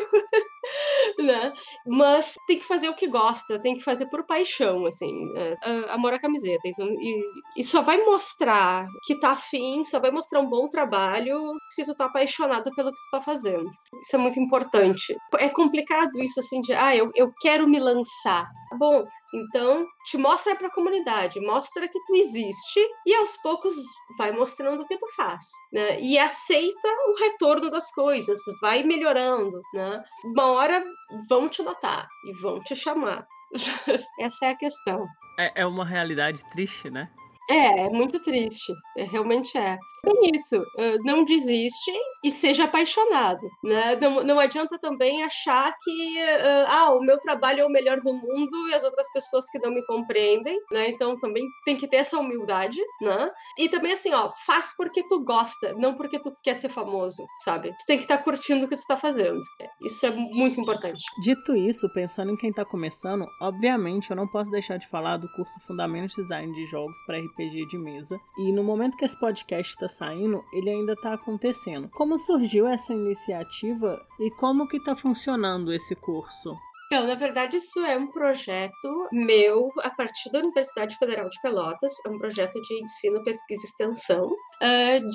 [laughs] né? Mas tem que fazer o que gosta, tem que fazer por paixão, assim, é, amor à camiseta. Então, e, e, só vai mostrar que tá afim, só vai mostrar um bom trabalho se tu tá apaixonado pelo que tu tá fazendo. Isso é muito importante. É complicado isso, assim, de, ah, eu, eu quero me lançar. Bom, então, te mostra para a comunidade, mostra que tu existe e aos poucos vai mostrando o que tu faz, né? E aceita o retorno das coisas, vai melhorando, né? Uma hora vão te notar e vão te chamar. [laughs] Essa é a questão. É, é uma realidade triste, né? É, é muito triste. É, realmente é. É isso. não desiste e seja apaixonado. Né? Não, não adianta também achar que ah, o meu trabalho é o melhor do mundo e as outras pessoas que não me compreendem. Né? Então também tem que ter essa humildade. Né? E também assim, ó, faz porque tu gosta, não porque tu quer ser famoso, sabe? Tu tem que estar tá curtindo o que tu tá fazendo. Isso é muito importante. Dito isso, pensando em quem tá começando, obviamente eu não posso deixar de falar do curso Fundamentos Design de Jogos para RPG de mesa. E no momento que esse podcast está saindo, ele ainda está acontecendo. Como surgiu essa iniciativa e como que está funcionando esse curso? Então, na verdade, isso é um projeto meu a partir da Universidade Federal de Pelotas, é um projeto de ensino, pesquisa e extensão,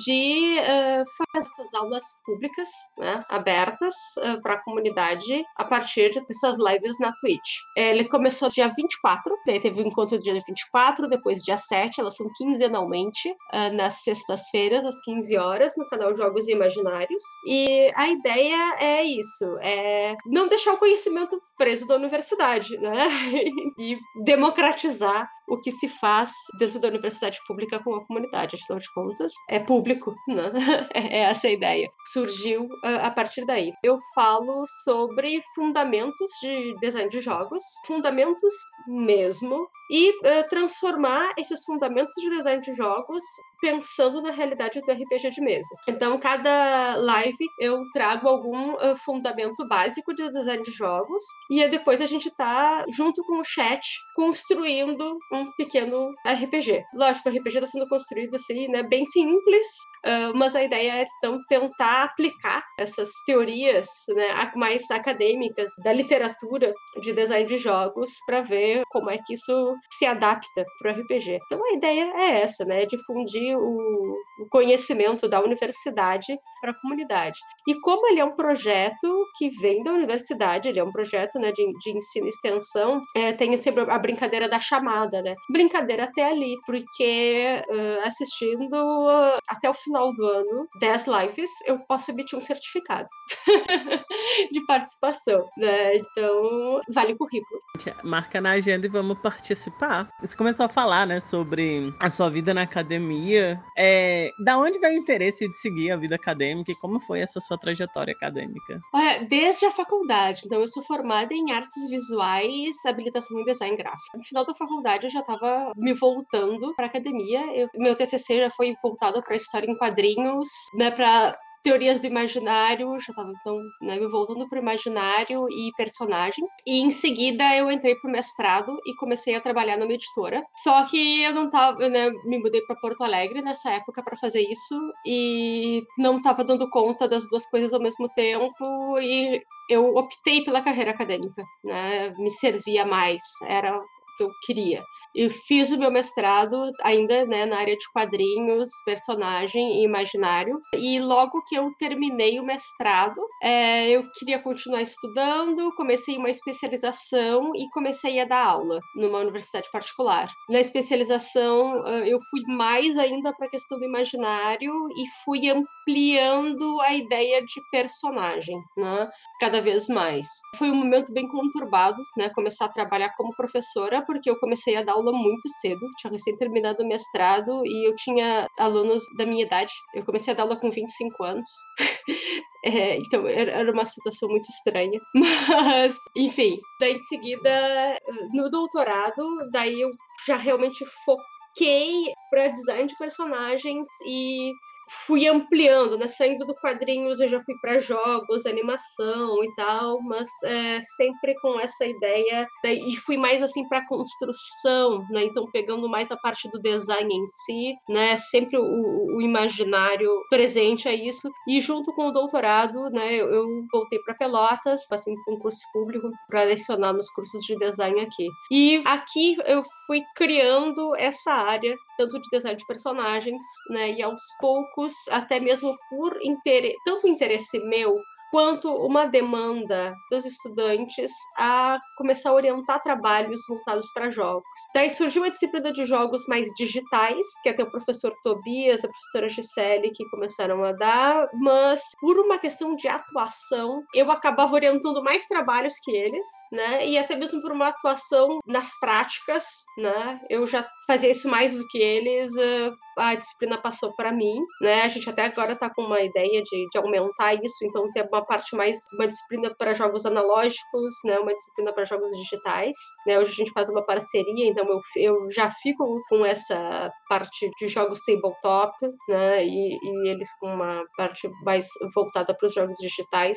de uh, fazer essas aulas públicas, né, abertas uh, para a comunidade a partir dessas lives na Twitch. Ele começou dia 24, daí teve o um encontro dia 24, depois dia 7, elas são quinzenalmente, nas sextas-feiras, às 15 horas, no canal Jogos Imaginários. E a ideia é isso, é não deixar o conhecimento preso da universidade, né? [laughs] e democratizar o que se faz dentro da universidade pública com a comunidade, afinal de contas, é público, né? [laughs] É essa a ideia. Surgiu a partir daí. Eu falo sobre fundamentos de design de jogos, fundamentos mesmo, e uh, transformar esses fundamentos de design de jogos pensando na realidade do RPG de mesa. Então, cada live eu trago algum uh, fundamento básico de design de jogos e depois a gente tá junto com o chat construindo um pequeno RPG. Lógico, o RPG está sendo construído assim, né, bem simples, uh, mas a ideia é então tentar aplicar essas teorias, né, mais acadêmicas da literatura de design de jogos para ver como é que isso se adapta para o RPG. Então a ideia é essa, né, difundir o, o conhecimento da universidade para a comunidade. E como ele é um projeto que vem da universidade, ele é um projeto né, de, de ensino e extensão, é, tem sempre a brincadeira da chamada, né? Brincadeira até ali, porque uh, assistindo uh, até o final do ano 10 lives, eu posso emitir um certificado [laughs] de participação, né? Então, vale o currículo. Marca na agenda e vamos participar. Você começou a falar, né, sobre a sua vida na academia. É, da onde veio o interesse de seguir a vida acadêmica e como foi essa sua trajetória acadêmica? Olha, desde a faculdade. Então, eu sou formada em artes visuais, habilitação em design gráfico. No final da faculdade, eu já estava me voltando para academia. Eu, meu TCC já foi voltado para história em quadrinhos, né, para teorias do imaginário, já estava então né, me voltando para o imaginário e personagem. E em seguida eu entrei para o mestrado e comecei a trabalhar numa editora. Só que eu não estava, né, me mudei para Porto Alegre nessa época para fazer isso e não estava dando conta das duas coisas ao mesmo tempo e eu optei pela carreira acadêmica, né? Me servia mais, era que eu queria. Eu fiz o meu mestrado ainda né, na área de quadrinhos, personagem e imaginário. E logo que eu terminei o mestrado, é, eu queria continuar estudando, comecei uma especialização e comecei a dar aula numa universidade particular. Na especialização, eu fui mais ainda para a questão do imaginário e fui ampliando a ideia de personagem, né? Cada vez mais. Foi um momento bem conturbado, né? Começar a trabalhar como professora, porque eu comecei a dar aula muito cedo, tinha recém terminado o mestrado e eu tinha alunos da minha idade. Eu comecei a dar aula com 25 anos. [laughs] É, então era uma situação muito estranha. [laughs] Mas, enfim. Daí em seguida, no doutorado, daí eu já realmente foquei para design de personagens e fui ampliando, né? Saindo do quadrinhos, eu já fui para jogos, animação e tal, mas é, sempre com essa ideia e fui mais assim para construção, né? Então pegando mais a parte do design em si, né? Sempre o, o imaginário presente a isso e junto com o doutorado, né? Eu, eu voltei para Pelotas, passei um concurso público para lecionar nos cursos de design aqui. E aqui eu fui criando essa área tanto de design de personagens, né? E aos poucos, até mesmo por interesse, tanto interesse meu quanto uma demanda dos estudantes a começar a orientar trabalhos voltados para jogos. Daí surgiu a disciplina de jogos mais digitais, que até o professor Tobias, a professora Gisele que começaram a dar, mas por uma questão de atuação, eu acabava orientando mais trabalhos que eles, né? E até mesmo por uma atuação nas práticas, né? Eu já fazia isso mais do que eles, uh, a disciplina passou para mim, né? A gente até agora está com uma ideia de, de aumentar isso, então ter uma parte mais, uma disciplina para jogos analógicos, né? Uma disciplina para jogos digitais, né? Hoje a gente faz uma parceria, então eu, eu já fico com essa parte de jogos tabletop, né? E, e eles com uma parte mais voltada para os jogos digitais,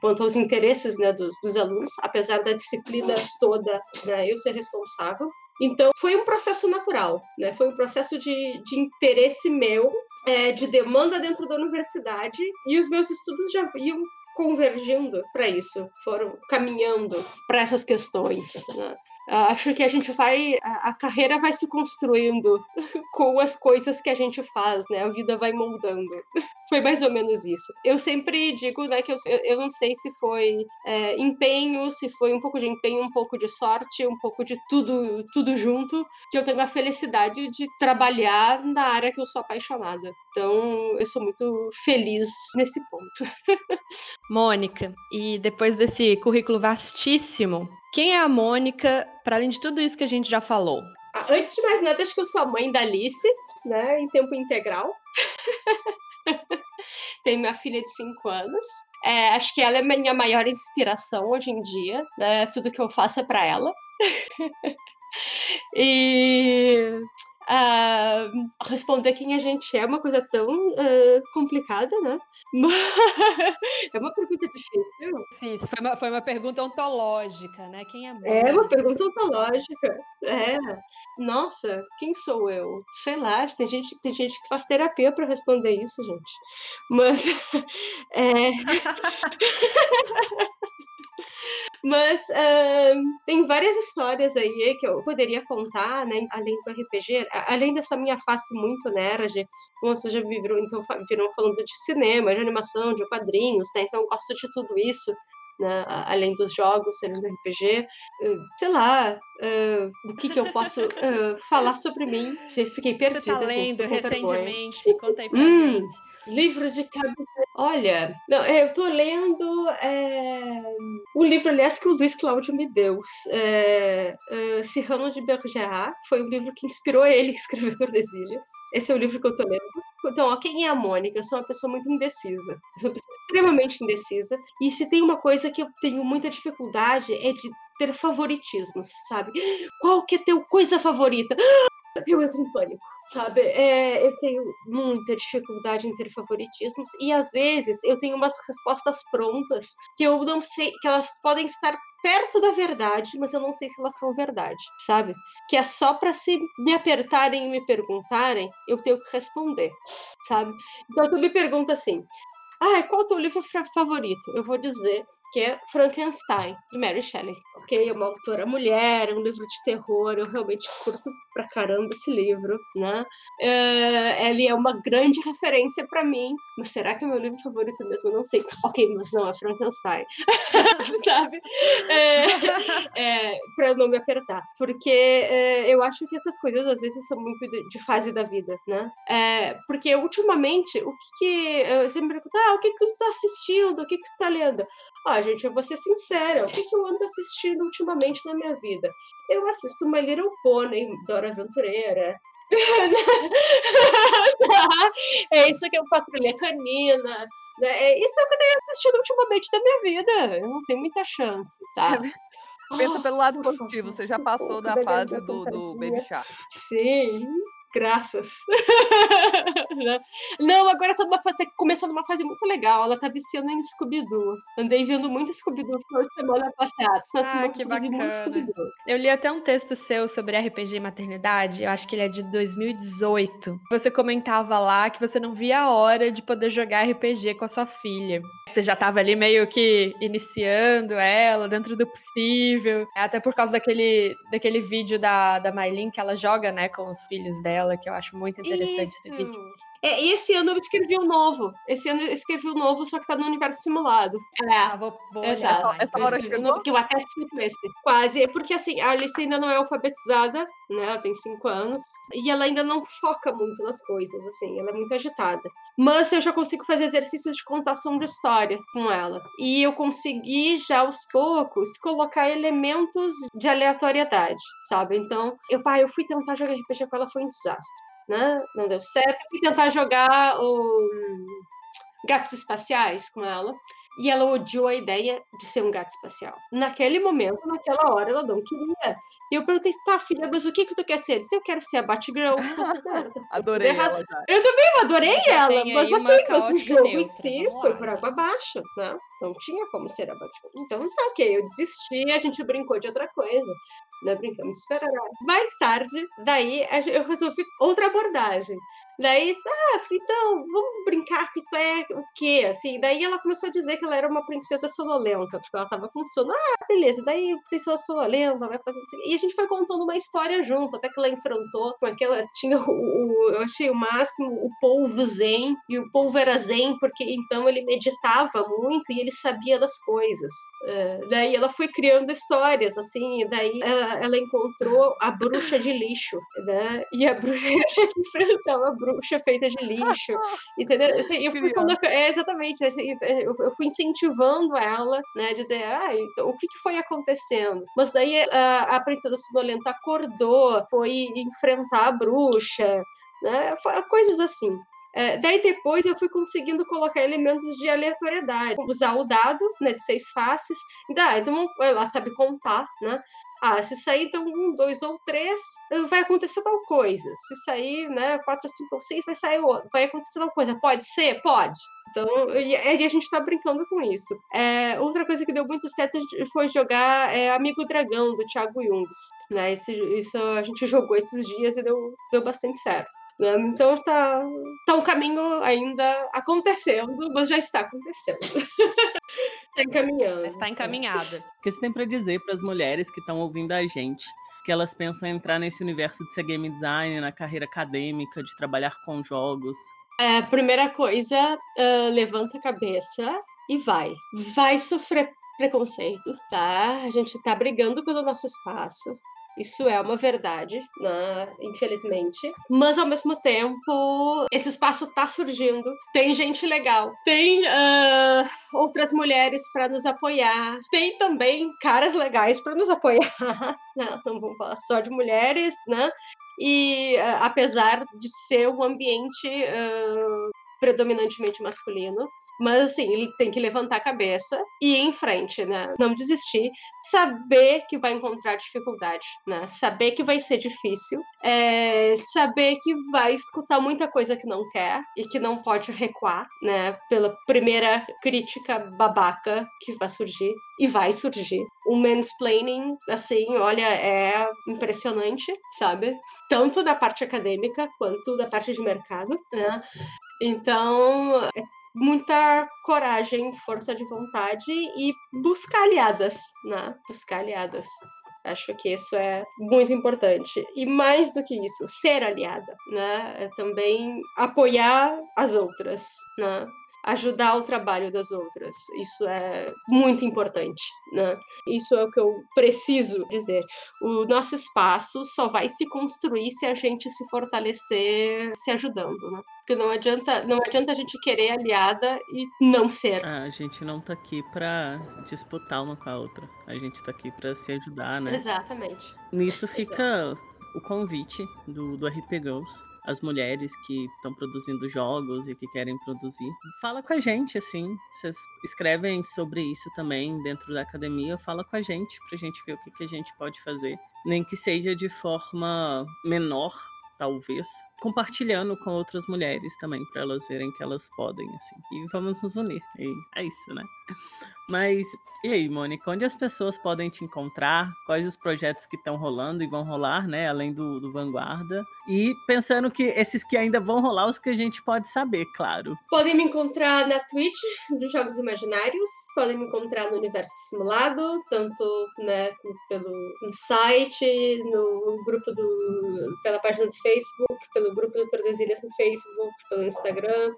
quanto aos interesses, né? Dos, dos alunos, apesar da disciplina toda, né? Eu ser responsável, então, foi um processo natural, né? Foi um processo de, de interesse meu, é, de demanda dentro da universidade, e os meus estudos já iam convergindo para isso, foram caminhando para essas questões. Né? Acho que a gente vai. A, a, carreira vai se construindo [laughs] com as coisas que a gente faz, né? A vida vai moldando. [laughs] foi mais ou menos isso. Eu sempre digo, né, que eu, eu não sei se foi é, empenho, se foi um pouco de empenho, um pouco de sorte, um pouco de tudo, tudo junto, que eu tenho a felicidade de trabalhar na área que eu sou apaixonada. Então, eu sou muito feliz nesse ponto. [laughs] Mônica, e depois desse currículo vastíssimo, quem é a Mônica, para além de tudo isso que a gente já falou? Ah, antes de mais nada, acho que eu sou a mãe da Alice, né, em tempo integral. [laughs] Tenho minha filha de 5 anos. É, acho que ela é minha maior inspiração hoje em dia, né? Tudo que eu faço é para ela. [laughs] e Uh, responder quem a gente é uma coisa tão uh, complicada, né? [laughs] é uma pergunta difícil. Difícil. Foi uma, foi uma pergunta ontológica, né? Quem é É uma pergunta ontológica. É. Nossa, quem sou eu? Sei lá, tem gente, tem gente que faz terapia para responder isso, gente. Mas. [laughs] é... [laughs] Mas uh, tem várias histórias aí que eu poderia contar, né? Além do RPG, além dessa minha face muito nerd, como vocês já viram, então, viram falando de cinema, de animação, de quadrinhos, né? Então eu gosto de tudo isso. Né, além dos jogos, além do RPG, uh, sei lá, uh, o que, que eu posso uh, falar sobre mim. Fiquei perdida, Você tá lendo gente, recentemente, conta aí pra hum, gente. Livro de cabeça. Olha, não, eu estou lendo é, o livro, aliás, que o Luiz Cláudio me deu. É, é, Cyrano de Bergerac. Foi o livro que inspirou ele a escrever [laughs] Tordesilhas. Esse é o livro que eu estou lendo. Então, ó, quem é a Mônica? Eu sou uma pessoa muito indecisa. Eu sou uma pessoa extremamente indecisa. E se tem uma coisa que eu tenho muita dificuldade é de ter favoritismos, sabe? [gasps] Qual que é teu coisa favorita? [gasps] eu entro em pânico, sabe? É, eu tenho muita dificuldade em ter favoritismos e às vezes eu tenho umas respostas prontas que eu não sei, que elas podem estar perto da verdade, mas eu não sei se elas são verdade, sabe? Que é só para se me apertarem e me perguntarem, eu tenho que responder, sabe? Então tu me pergunta assim: "Ah, qual é o teu livro favorito?" Eu vou dizer que é Frankenstein, de Mary Shelley. Ok, é uma autora mulher, é um livro de terror, eu realmente curto pra caramba esse livro, né? É, ele é uma grande referência para mim, mas será que é meu livro favorito mesmo? Eu não sei. Ok, mas não, é Frankenstein, [laughs] sabe? É, é, pra não me apertar, porque é, eu acho que essas coisas às vezes são muito de, de fase da vida, né? É, porque ultimamente, o que que... Eu sempre pergunto, ah, o que que tu tá assistindo? O que que tu tá lendo? Ah, gente, eu vou ser sincera, o que, que eu ando assistindo ultimamente na minha vida? Eu assisto My Little Pony, Dora Aventureira. [laughs] é isso que é o Patrulha Canina. Né? É isso é o que eu tenho assistido ultimamente da minha vida. Eu não tenho muita chance, tá? Pensa pelo lado positivo, você já passou da fase do, do Baby Shark. Sim, graças. [laughs] Né? Não, agora tá, tá começando uma fase muito legal. Ela tá viciando em Scooby-Doo. Andei vendo muito Scooby-Doo no semana passada. ah, semana que bacana. Eu li até um texto seu sobre RPG e maternidade. Eu acho que ele é de 2018. Você comentava lá que você não via a hora de poder jogar RPG com a sua filha. Você já tava ali meio que iniciando ela dentro do possível. Até por causa daquele, daquele vídeo da, da Maylin que ela joga, né, com os filhos dela, que eu acho muito interessante Isso. esse vídeo. É, e esse ano eu escrevi um novo. Esse ano eu escrevi um novo, só que tá no universo simulado. É, ah, vou, vou Exato. Essa, essa hora chegou? Porque eu até cito esse. Quase. É porque assim, a Alice ainda não é alfabetizada, né? Ela tem cinco anos. E ela ainda não foca muito nas coisas, assim. Ela é muito agitada. Mas eu já consigo fazer exercícios de contação de história com ela. E eu consegui já aos poucos colocar elementos de aleatoriedade, sabe? Então, eu, ah, eu fui tentar jogar RPG com ela, foi um desastre né? Não deu certo. Fui tentar jogar o Gatos Espaciais com ela. E ela odiou a ideia de ser um gato espacial. Naquele momento, naquela hora, ela não queria. E eu perguntei, tá, filha, mas o que que tu quer ser? Eu disse, eu quero ser a Batgirl. [laughs] adorei ela. Já. Eu também adorei ela, mas ok, mas o jogo neutra, em si foi por água abaixo, né? Não tinha como ser a Batgirl. Então, tá, ok, eu desisti, a gente brincou de outra coisa né? Brincamos esperar. Mais tarde, daí eu resolvi outra abordagem. Daí, ah, então, vamos brincar que tu é o quê? Assim, daí ela começou a dizer que ela era uma princesa sonolenta, porque ela tava com sono. Ah, beleza, daí princesa sonolenta, vai fazer assim. E a gente foi contando uma história junto, até que ela enfrentou com aquela. Tinha o, o, eu achei o máximo o polvo zen, e o polvo era zen, porque então ele meditava muito e ele sabia das coisas. Uh, daí ela foi criando histórias, assim, daí ela, ela encontrou a bruxa de lixo, né? E a bruxa [laughs] que enfrentava a bruxa feita de lixo, [laughs] entendeu? Assim, eu fui é, exatamente, assim, eu, fui incentivando ela, né, dizer, ah, então, o que, que foi acontecendo? Mas daí a, a princesa sonolenta acordou, foi enfrentar a bruxa, né, coisas assim. É, daí depois eu fui conseguindo colocar elementos de aleatoriedade, usar o dado, né, de seis faces, ah, então ela sabe contar, né, Ah, se sair então um, dois ou três, vai acontecer tal coisa. Se sair, né, quatro, cinco ou seis, vai sair outro, vai acontecer tal coisa. Pode ser? Pode. Então, e, a gente tá brincando com isso. É, outra coisa que deu muito certo foi jogar é, Amigo Dragão, do Thiago Jungs. Né? Esse, isso a gente jogou esses dias e deu, deu bastante certo. Né? Então tá, tá um caminho ainda acontecendo, mas já está acontecendo. [laughs] tá encaminhando. Está encaminhada. O que você tem para dizer para as mulheres que estão ouvindo a gente? que elas pensam em entrar nesse universo de ser game design, na carreira acadêmica, de trabalhar com jogos? É, primeira coisa, uh, levanta a cabeça e vai. Vai sofrer preconceito, tá? A gente tá brigando pelo nosso espaço. Isso é uma verdade, né? infelizmente. Mas ao mesmo tempo, esse espaço tá surgindo. Tem gente legal. Tem uh, outras mulheres para nos apoiar. Tem também caras legais para nos apoiar. [laughs] Não, não vamos falar só de mulheres, né? E uh, apesar de ser um ambiente uh, predominantemente masculino, mas assim, ele tem que levantar a cabeça e ir em frente, né? Não desistir, saber que vai encontrar dificuldade, né? Saber que vai ser difícil, é, saber que vai escutar muita coisa que não quer e que não pode recuar, né? Pela primeira crítica babaca que vai surgir e vai surgir. O mansplaining, assim, olha, é impressionante, sabe? Tanto da parte acadêmica quanto da parte de mercado, né? Então, é muita coragem, força de vontade e buscar aliadas, né? Buscar aliadas. Acho que isso é muito importante. E mais do que isso, ser aliada, né? É também apoiar as outras, né? Ajudar o trabalho das outras. Isso é muito importante, né? Isso é o que eu preciso dizer. O nosso espaço só vai se construir se a gente se fortalecer se ajudando, né? Porque não adianta, não adianta a gente querer aliada e não ser. Ah, a gente não tá aqui pra disputar uma com a outra. A gente tá aqui pra se ajudar, né? Exatamente. Nisso fica o convite do, do RP Girls as mulheres que estão produzindo jogos e que querem produzir. Fala com a gente, assim. Vocês escrevem sobre isso também dentro da academia. Fala com a gente pra gente ver o que, que a gente pode fazer. Nem que seja de forma menor, talvez, compartilhando com outras mulheres também, para elas verem que elas podem, assim. E vamos nos unir. E é isso, né? Mas, e aí, Mônica, onde as pessoas podem te encontrar? Quais os projetos que estão rolando e vão rolar, né? Além do, do Vanguarda. E pensando que esses que ainda vão rolar, os que a gente pode saber, claro. Podem me encontrar na Twitch dos Jogos Imaginários, podem me encontrar no Universo Simulado, tanto né, pelo no site, no grupo do. pela página do Facebook, pelo grupo do Tordesilhas no Facebook, pelo Instagram,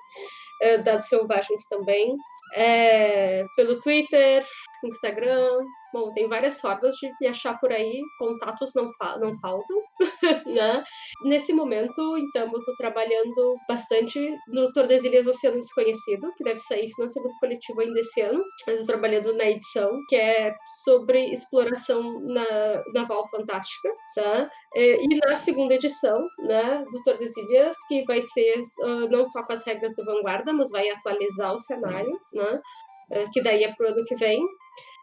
é, Dados Selvagens também, é, pelo Twitter, Instagram. Bom, tem várias formas de me achar por aí, contatos não, fa não faltam, [laughs] né? Nesse momento, então, eu estou trabalhando bastante no Tordesilhas Oceano Desconhecido, que deve sair financiamento coletivo ainda esse ano. Eu estou trabalhando na edição, que é sobre exploração na naval fantástica, tá? E na segunda edição, né, do Tordesilhas, que vai ser uh, não só com as regras do Vanguarda, mas vai atualizar o cenário, né? Uh, que daí é pro ano que vem.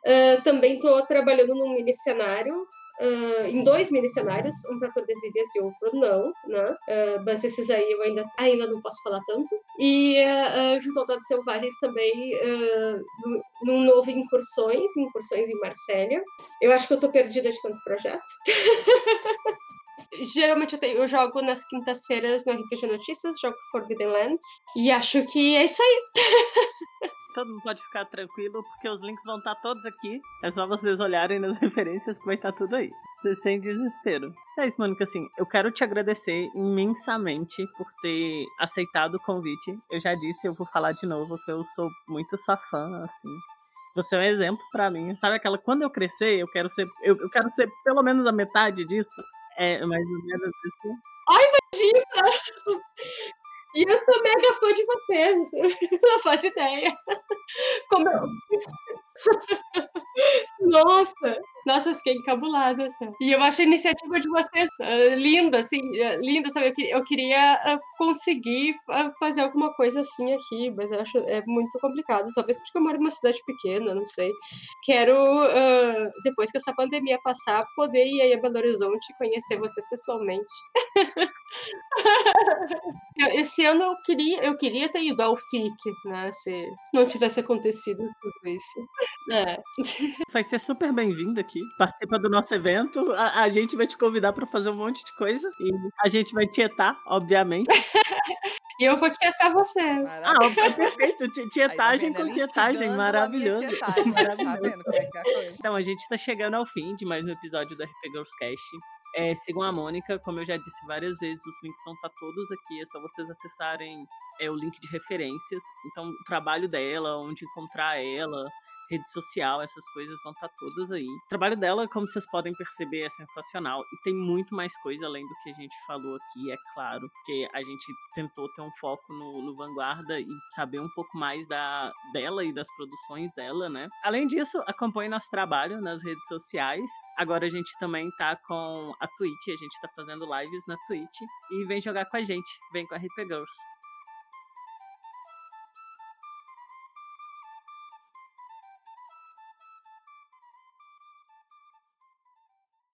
Uh, também estou trabalhando num mini cenário, uh, em dois mini cenários, um para Tordesilhas e outro não, né? Uh, mas esses aí eu ainda, ainda não posso falar tanto. E junto ao Dados Selvagens também, num novo Incursões, Incursões em Marsella. Eu acho que eu estou perdida de tanto projeto. [laughs] Geralmente eu, tenho, eu jogo nas quintas-feiras no RPG Notícias, jogo Forbidden Lands. E acho que é isso aí. [laughs] todo mundo pode ficar tranquilo, porque os links vão estar todos aqui. É só vocês olharem nas [laughs] referências que vai estar tudo aí. Sem desespero. É isso, Mônica, assim, eu quero te agradecer imensamente por ter aceitado o convite. Eu já disse, eu vou falar de novo, que eu sou muito sua fã, assim. Você é um exemplo para mim. Sabe aquela, quando eu crescer, eu quero ser, eu, eu quero ser pelo menos a metade disso. É mais ou menos assim. Ai, imagina! [laughs] E eu sou mega fã de vocês. [laughs] Não faço ideia. Como eu... Nossa! Nossa, eu fiquei encabulada. Assim. E eu acho a iniciativa de vocês uh, linda, assim, uh, linda, sabe? Eu, eu queria uh, conseguir fazer alguma coisa assim aqui, mas eu acho é muito complicado. Talvez porque eu moro numa cidade pequena, não sei. Quero, depois que essa pandemia passar, poder ir aí a Belo Horizonte e conhecer vocês pessoalmente. [laughs] Esse ano eu queria, eu queria ter ido ao FIC, né? Se não tivesse acontecido tudo isso. É. Vai ser super bem-vindo aqui. Participa do nosso evento. A, a gente vai te convidar para fazer um monte de coisa. E a gente vai tietar, obviamente. [laughs] E eu vou tietar vocês. Ah, é perfeito. Tietagem tá com tietagem. Maravilhoso. Tietagem. Maravilhoso. [laughs] Tá vendo como é é coisa? Então, a gente está chegando ao fim de mais um episódio do RP Girls Cast. É, sigam a Mônica, como eu já disse várias vezes, os links vão estar todos aqui, é só vocês acessarem é, o link de referências. Então, o trabalho dela, onde encontrar ela, rede social, essas coisas vão estar tá todas aí. O trabalho dela, como vocês podem perceber, é sensacional e tem muito mais coisa além do que a gente falou aqui, é claro, porque a gente tentou ter um foco no, no Vanguarda e saber um pouco mais da dela e das produções dela, né? Além disso, acompanhe nosso trabalho nas redes sociais. Agora a gente também tá com a Twitch, a gente tá fazendo lives na Twitch e vem jogar com a gente, vem com a RP Girls.